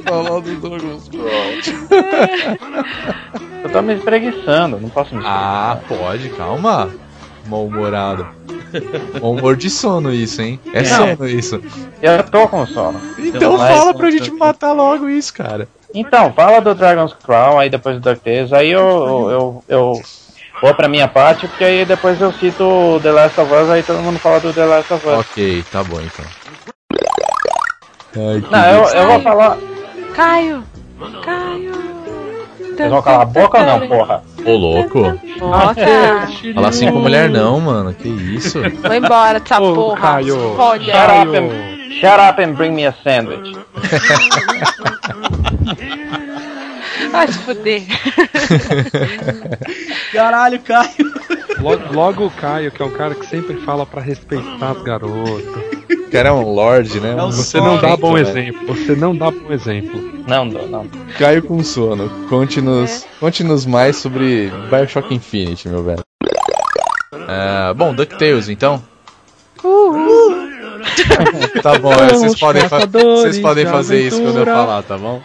Falar do Dragon's Crown. Eu tô me espreguiçando, não posso me Ah, pode, calma. Mal-humorado. Mau humor de sono isso, hein? É sono isso. Eu tô com sono. Então fala pra gente matar logo isso, cara. Então, fala do Dragon's Crown, aí depois do DuckTales, aí eu, eu, eu vou pra minha parte, porque aí depois eu cito o The Last of Us, aí todo mundo fala do The Last of Us. Ok, tá bom então. Ai, que Não, eu, eu vou falar. Caio. Caio. Vocês vão calar a boca ou não, porra? Ô, louco. Bota. Fala assim com mulher não, mano. Que isso? Vou embora dessa Ô, porra. Caio. Fode. Shut up, and, shut up and bring me a sandwich. Vai se fuder. Caralho, Caio. Logo, logo o Caio, que é o cara que sempre fala pra respeitar as garotas. O cara é um lorde, né? É um Você não dá bom velho. exemplo. Você não dá bom exemplo. Não dou, não. Caio com sono. Conte-nos conte-nos mais sobre Bioshock Infinite, meu velho. Ah, bom, DuckTales, então. Tá bom, é, vocês podem, vocês podem de fazer isso quando eu falar, tá bom?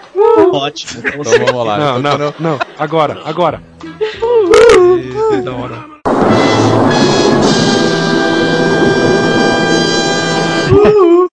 Ótimo. Então vamos lá. Não, Então, não, eu- não. Agora, agora. Da hora. Woo!